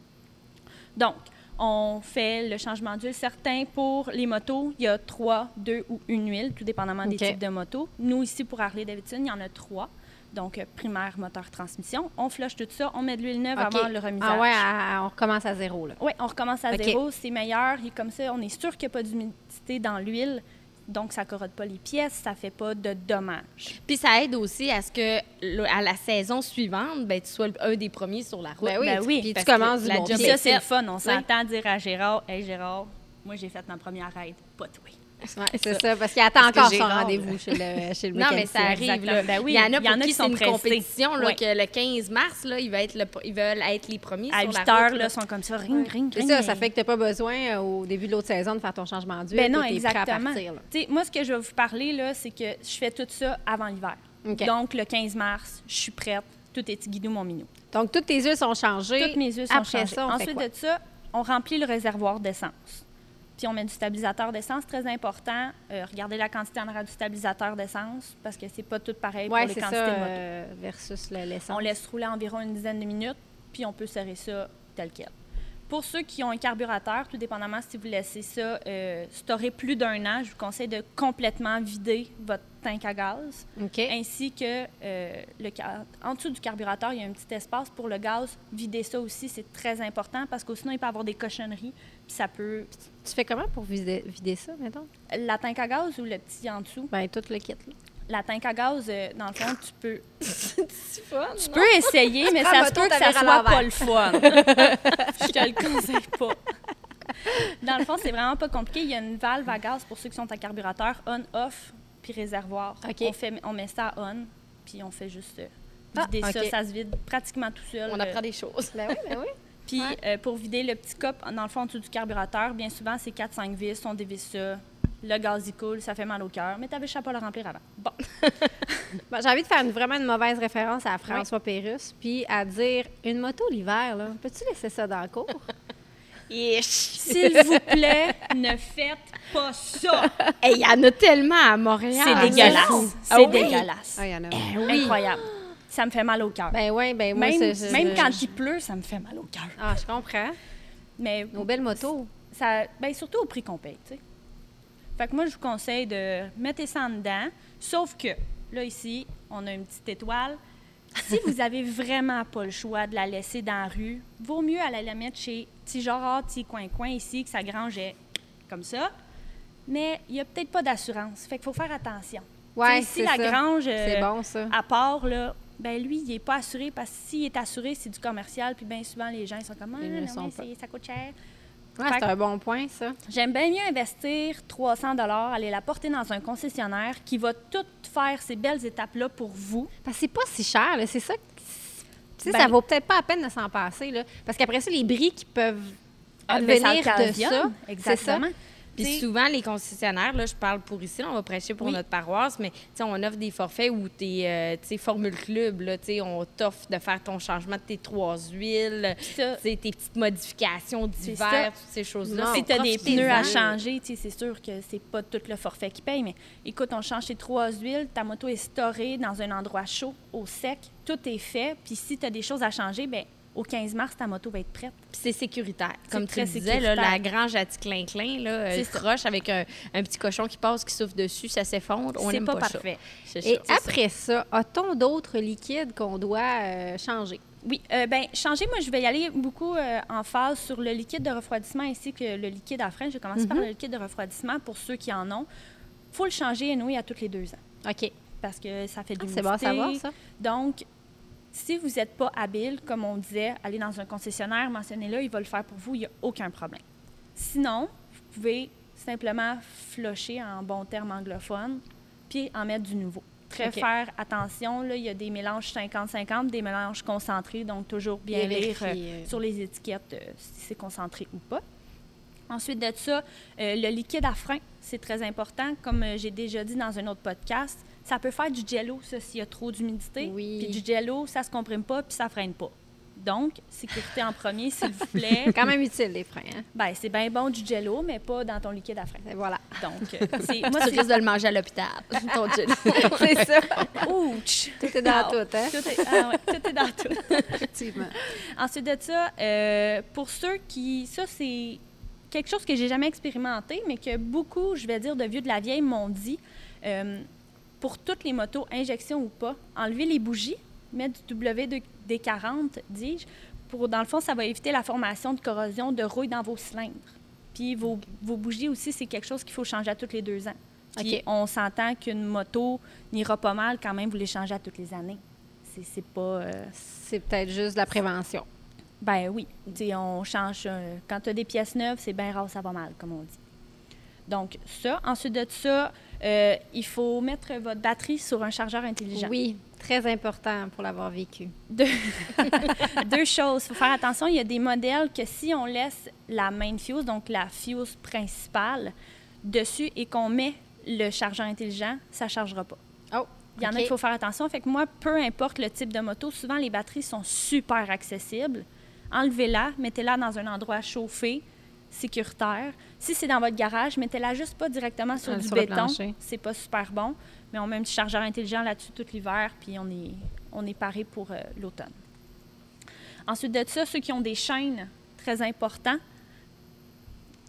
Donc, on fait le changement d'huile. Certains, pour les motos, il y a trois, deux ou une huile, tout dépendamment des OK. types de motos. Nous, ici, pour Harley-Davidson, il y en a trois. Donc, euh, primaire, moteur, transmission. On flush tout ça, on met de l'huile neuve OK. avant le remisage. Ah ouais, à- à- on recommence à zéro, là. Oui, on recommence à zéro, c'est meilleur. Et comme ça, on est sûr qu'il n'y a pas d'humidité dans l'huile. Donc, ça ne corrode pas les pièces, ça ne fait pas de dommages. Puis ça aide aussi à ce que le- à la saison suivante, ben, tu sois un des premiers sur la route. Ben oui, Ben oui, puis tu commences du la bon job ça, c'est le fun. On Oui. s'entend dire à Gérard Hey Gérard, moi, j'ai fait ma première ride, pas toi. Ouais, c'est ça, parce qu'il attend Parce encore son rendez-vous chez le, chez le Non, mais ça arrive. exactement. Là. Ben oui, il y en a il y pour en a qui sont une pressés. compétition là, Ouais. que le 15 mars, là, ils, veulent être le- ils veulent être les premiers À sur 8 la heures, route. là, sont comme ça, ring, ring, C'est ring. ça, ça fait que tu n'as pas besoin euh, au début de l'autre saison de faire ton changement d'huile. Ben non, t'es prêt à exactement. partir, là. Tu sais, moi, ce que je vais vous parler, là, c'est que je fais tout ça avant l'hiver. Donc, le 15 mars, je suis prête. Tout est guidou, mon minou. Donc, toutes tes huiles sont changées. Toutes mes huiles sont Après changées. ça, Ensuite de ça, on remplit le réservoir d'essence. Puis on met du stabilisateur d'essence, très important. Euh, regardez la quantité en arrière du stabilisateur d'essence, parce que c'est pas tout pareil pour les quantités ça, de moto. euh, versus le- l'essence. On laisse rouler environ une dizaine de minutes, puis on peut serrer ça tel quel. Pour ceux qui ont un carburateur, tout dépendamment si vous laissez ça euh, storer plus d'un an, je vous conseille de complètement vider votre tank à gaz, ainsi que euh, le car- en dessous du carburateur, il y a un petit espace pour le gaz. Vider ça aussi, c'est très important parce que sinon il peut y avoir des cochonneries, ça peut. Tu fais comment pour vider, vider ça, mettons? La tank à gaz ou le petit en dessous? Ben, tout le kit, là. La tank à gaz, euh, dans le fond, tu peux (laughs) C'est fun, Tu non? peux essayer, (laughs) mais prends ça se peut que ça soit pas le fun. (laughs) Je te le conseille pas. Dans le fond, c'est vraiment pas compliqué. Il y a une valve à gaz pour ceux qui sont à carburateur, on-off, puis réservoir. OK. On, fait, on met ça à on, puis on fait juste euh, Ah, vider ça. Ça se vide pratiquement tout seul. On euh, apprend des choses. Ben oui, ben oui. Puis euh, pour vider le petit cop, dans le fond, en dessous du carburateur, bien souvent, c'est 4-5 vis. On dévisse ça. Le gaz, il coule, ça fait mal au cœur. Mais t'avais juste à pas le remplir avant. Bon. (laughs) Bon, J'ai envie de faire une- vraiment une mauvaise référence à François Pérusse, puis à dire une moto l'hiver, là, peux-tu laisser ça dans le cours? (laughs) S'il vous plaît, (laughs) ne faites pas ça. Hey, Il y en a tellement à Montréal. C'est dégueulasse. C'est Ah oui? dégueulasse. Il y en a. Incroyable. Ça me fait mal au cœur. Ben oui, ben moi, même je- même quand il pleut, ça me fait mal au cœur. Ah, je comprends. Mais Nos belles motos. ça, ben surtout au prix qu'on paye, tu sais. Fait que moi, je vous conseille de mettre ça en dedans. Sauf que, là, ici, on a une petite étoile. Si (laughs) vous avez vraiment pas le choix de la laisser dans la rue, vaut mieux aller la mettre chez Petit Gérard, Petit Coin-Coin, ici, que sa grange est comme ça. Mais il n'y a peut-être pas d'assurance. Fait qu'il faut faire attention. Ouais, si c'est la ça. grange, C'est euh, bon, ça. à part, là, ben lui, il n'est pas assuré parce que s'il est assuré, c'est du commercial. Puis bien souvent, les gens, ils sont comme, ah, Ils non, mais ça coûte cher. Ouais, c'est un bon point, ça. J'aime bien mieux investir 300 aller la porter dans un concessionnaire qui va tout faire ces belles étapes-là pour vous. Parce que c'est pas si cher. C'est ça. Tu sais, Ben- ça vaut peut-être pas la peine de s'en passer, là. Parce qu'après ça, les bris qui peuvent Ah, advenir de ça. Exactement. Puis souvent, les concessionnaires, là, je parle pour ici, là, on va prêcher pour Oui. notre paroisse, mais on offre des forfaits où tu es, Formule Club, là, tu sais, on t'offre de faire ton changement de tes trois huiles, tes petites modifications d'hiver, toutes ces choses-là. Si tu as des pneus à changer, c'est sûr que c'est pas tout le forfait qui paye, mais écoute, on change tes trois huiles, ta moto est storée dans un endroit chaud, au sec, tout est fait. Puis si tu as des choses à changer, ben au 15 mars, ta moto va être prête. Puis c'est sécuritaire. Comme tu disais, là, la grange à petit clin-clin, là, euh, croche avec un, un petit cochon qui passe, qui souffle dessus, ça s'effondre. On C'est n'aime pas, pas, parfait. ça. Et ça. après ça, a-t-on d'autres liquides qu'on doit euh, changer? Oui, euh, ben changer, moi, je vais y aller beaucoup euh, en phase sur le liquide de refroidissement ainsi que le liquide à frein. Je vais commencer par le liquide de refroidissement pour ceux qui en ont. faut le changer, anyway, à tous les deux ans OK. parce que ça fait de Ah, c'est bon à savoir, ça. Donc, si vous n'êtes pas habile, comme on disait, allez dans un concessionnaire, mentionnez-le, il va le faire pour vous, il n'y a aucun problème. Sinon, vous pouvez simplement flusher en bon terme anglophone, puis en mettre du nouveau. Très faire attention, là, il y a des mélanges 50-50, des mélanges concentrés, donc toujours bien Bien lire euh, euh. sur les étiquettes euh, si c'est concentré ou pas. Ensuite de ça, euh, le liquide à frein, c'est très important. Comme j'ai déjà dit dans un autre podcast, ça peut faire du jello, ça, s'il y a trop d'humidité. Oui. Puis du jello, ça se comprime pas, puis ça freine pas. Donc, sécurité en premier, s'il vous plaît. C'est (laughs) quand même utile, les freins. Hein? ben, c'est bien bon du jello, mais pas dans ton liquide à frein. Et voilà. Donc, euh, (laughs) c'est, moi, tu risques de le manger à l'hôpital, (laughs) ton gin. c'est ça. Ouch! Tout est dans tout, hein? Tout est, ah ouais, tout est dans tout. Effectivement. Ensuite de ça, euh, pour ceux qui. Ça, c'est quelque chose que j'ai jamais expérimenté, mais que beaucoup, je vais dire, de vieux de la vieille m'ont dit. Euh, pour toutes les motos, injection ou pas, enlever les bougies, mettre du WD-40, dis-je. Pour, dans le fond, ça va éviter la formation de corrosion de rouille dans vos cylindres. Puis vos, vos bougies aussi, c'est quelque chose qu'il faut changer à tous les deux ans. Puis on s'entend qu'une moto n'ira pas mal quand même, vous les changez à toutes les années. C'est, c'est pas. euh, C'est peut-être juste la prévention. ben oui. Tu sais, on change. euh, quand tu as des pièces neuves, c'est bien rare, ça va mal, comme on dit. Donc, ça. Ensuite de ça, euh, il faut mettre votre batterie sur un chargeur intelligent. Oui, très important pour l'avoir vécu. Deux, (laughs) deux choses. Il faut faire attention. Il y a des modèles que si on laisse la main fuse, donc la fuse principale, dessus et qu'on met le chargeur intelligent, ça ne chargera pas. Oh, Il y en a qu'il faut faire attention. Fait que moi, peu importe le type de moto, souvent les batteries sont super accessibles. Enlevez-la, mettez-la dans un endroit chauffé, sécuritaire. Si c'est dans votre garage, mettez-la juste pas directement sur Ah, du sur béton. C'est pas super bon. Mais on met un petit chargeur intelligent là-dessus tout l'hiver, puis on est, on est paré pour euh, l'automne. Ensuite de ça, ceux qui ont des chaînes, très important,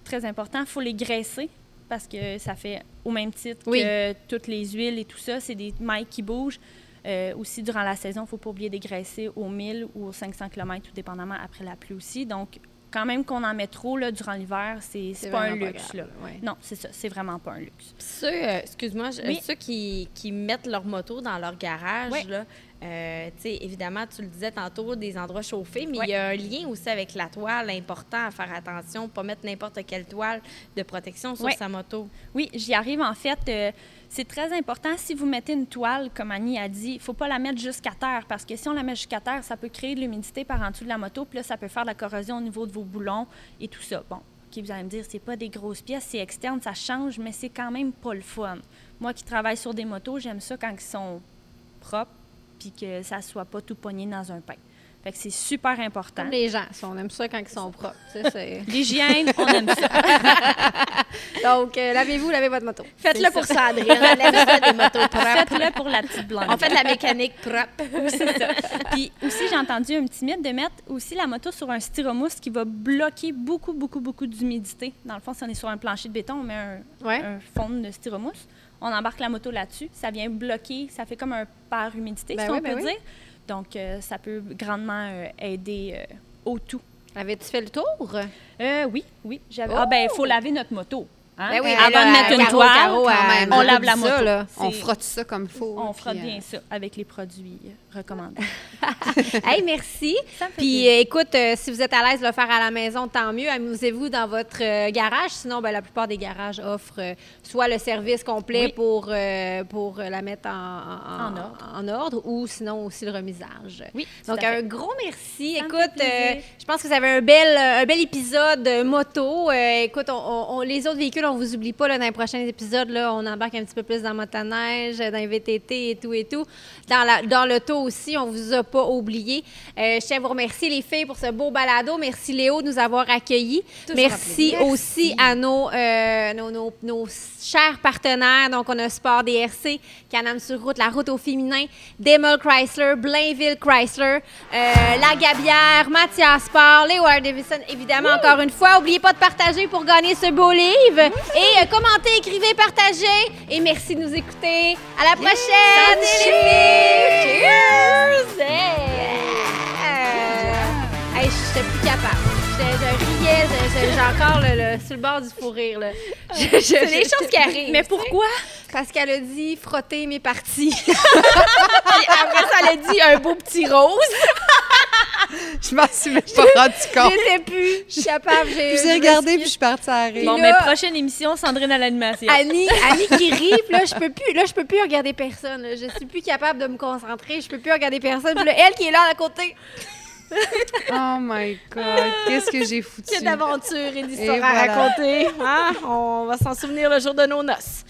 très important, il faut les graisser parce que ça fait au même titre Oui. que toutes les huiles et tout ça, c'est des mailles qui bougent. Euh, aussi, durant la saison, il ne faut pas oublier de graisser aux 1000 ou aux 500 km, tout dépendamment après la pluie aussi. Donc, quand même qu'on en met trop là, durant l'hiver, c'est c'est pas un luxe. grave, là. ouais. Non, c'est ça, c'est vraiment pas un luxe. Ceux, euh, excuse-moi, je- Oui. ceux qui, qui mettent leur moto dans leur garage, Oui. là, euh, évidemment, tu le disais tantôt, des endroits chauffés, mais Oui. il y a un lien aussi avec la toile important à faire attention, pas mettre n'importe quelle toile de protection sur sa moto. Oui, j'y arrive en fait. euh, c'est très important. Si vous mettez une toile, comme Annie a dit, il ne faut pas la mettre jusqu'à terre parce que si on la met jusqu'à terre, ça peut créer de l'humidité par en dessous de la moto, puis là, ça peut faire de la corrosion au niveau de vos boulons et tout ça. Bon, OK, vous allez me dire, c'est pas des grosses pièces, c'est externe, ça change, mais c'est quand même pas le fun. Moi qui travaille sur des motos, j'aime ça quand ils sont propres puis que ça soit pas tout pogné dans un pain. Fait que c'est super important. Comme les gens, on aime ça quand ils sont propres. ça, c'est- (laughs) L'hygiène, on aime ça. (laughs) Donc, euh, lavez-vous, lavez votre moto. Faites-le pour ça, Adrien. Des (laughs) motos propres. Faites-le pour la petite blonde. On fait de la mécanique propre. c'est ça. Puis aussi, j'ai entendu un petit mythe de mettre aussi la moto sur un styromousse qui va bloquer beaucoup, beaucoup, beaucoup d'humidité. Dans le fond, si on est sur un plancher de béton, on met un, Ouais. un fond de styromousse. On embarque la moto là-dessus. Ça vient bloquer, ça fait comme un pare humidité, Ben si oui, on ben peut oui. Donc, euh, ça peut grandement euh, aider euh, au tout. Avais-tu fait le tour? Euh, oui, oui. j'avais- Ah, ben, il faut laver notre moto. Hein? Ben oui, Avant là, de mettre une Caro, toile, Caro, quand elle- même, on lave la ça, moto. là. On frotte ça comme il faut. On frotte euh, bien ça avec les produits euh, recommandés. (laughs) hey, merci. Puis, euh, écoute, euh, si vous êtes à l'aise de le faire à la maison, tant mieux. Amusez-vous dans votre euh, garage. Sinon, ben, la plupart des garages offrent euh, soit le service complet Oui. pour, euh, pour euh, la mettre en, en- En ordre. en ordre ou sinon aussi le remisage. Oui, Donc, un gros merci. Ça écoute, euh, je pense que vous avez un bel, un bel épisode euh, moto. Euh, écoute, on- on- on- les autres véhicules, là, on vous oublie pas, là, dans les prochains épisodes, là, on embarque un petit peu plus dans motoneige, dans les VTT et tout et tout. Dans, la, dans l'auto aussi, on vous a pas oublié. Euh, je tiens à vous remercier, les filles, pour ce beau balado. Merci, Léo, de nous avoir accueillis. Merci aussi à nos, euh, nos, nos- nos chers partenaires. Donc, on a Sport DRC, Canam sur route, la route au féminin, Demol Chrysler, Blainville Chrysler, euh, La Gabière, Mathias Sport, Léo. Davidson, évidemment, encore une fois. N'oubliez pas de partager pour gagner ce beau livre. Et euh, commentez, écrivez, partagez. Et merci de nous écouter. À la prochaine! Santé, les filles! Cheers! Yeah! Hey, je suis plus capable. Je, je riais, je- je- j'ai encore le, le- sur le bord du fou rire. là. Je- (laughs) je- C'est des je- choses qui arrivent. Mais pourquoi? Parce qu'elle a dit frotter mes parties. (laughs) Puis après ça, elle a dit un beau petit rose. (laughs) Je m'en suis même pas rendu Je compte. sais plus. Je suis capable. J'ai Je regardé puis je suis partie à rire. Bon, là- mais prochaine émission, Sandrine à l'animation. Annie, Annie qui rit, puis là, je peux plus, là, je peux plus regarder personne. là. Je suis plus capable de me concentrer. Je peux plus regarder personne. Puis là, elle qui est là à côté, (laughs) Oh my God, qu'est-ce que j'ai foutu? Il y a d'aventures et d'histoires Et à raconter. Hein? On va s'en souvenir le jour de nos noces.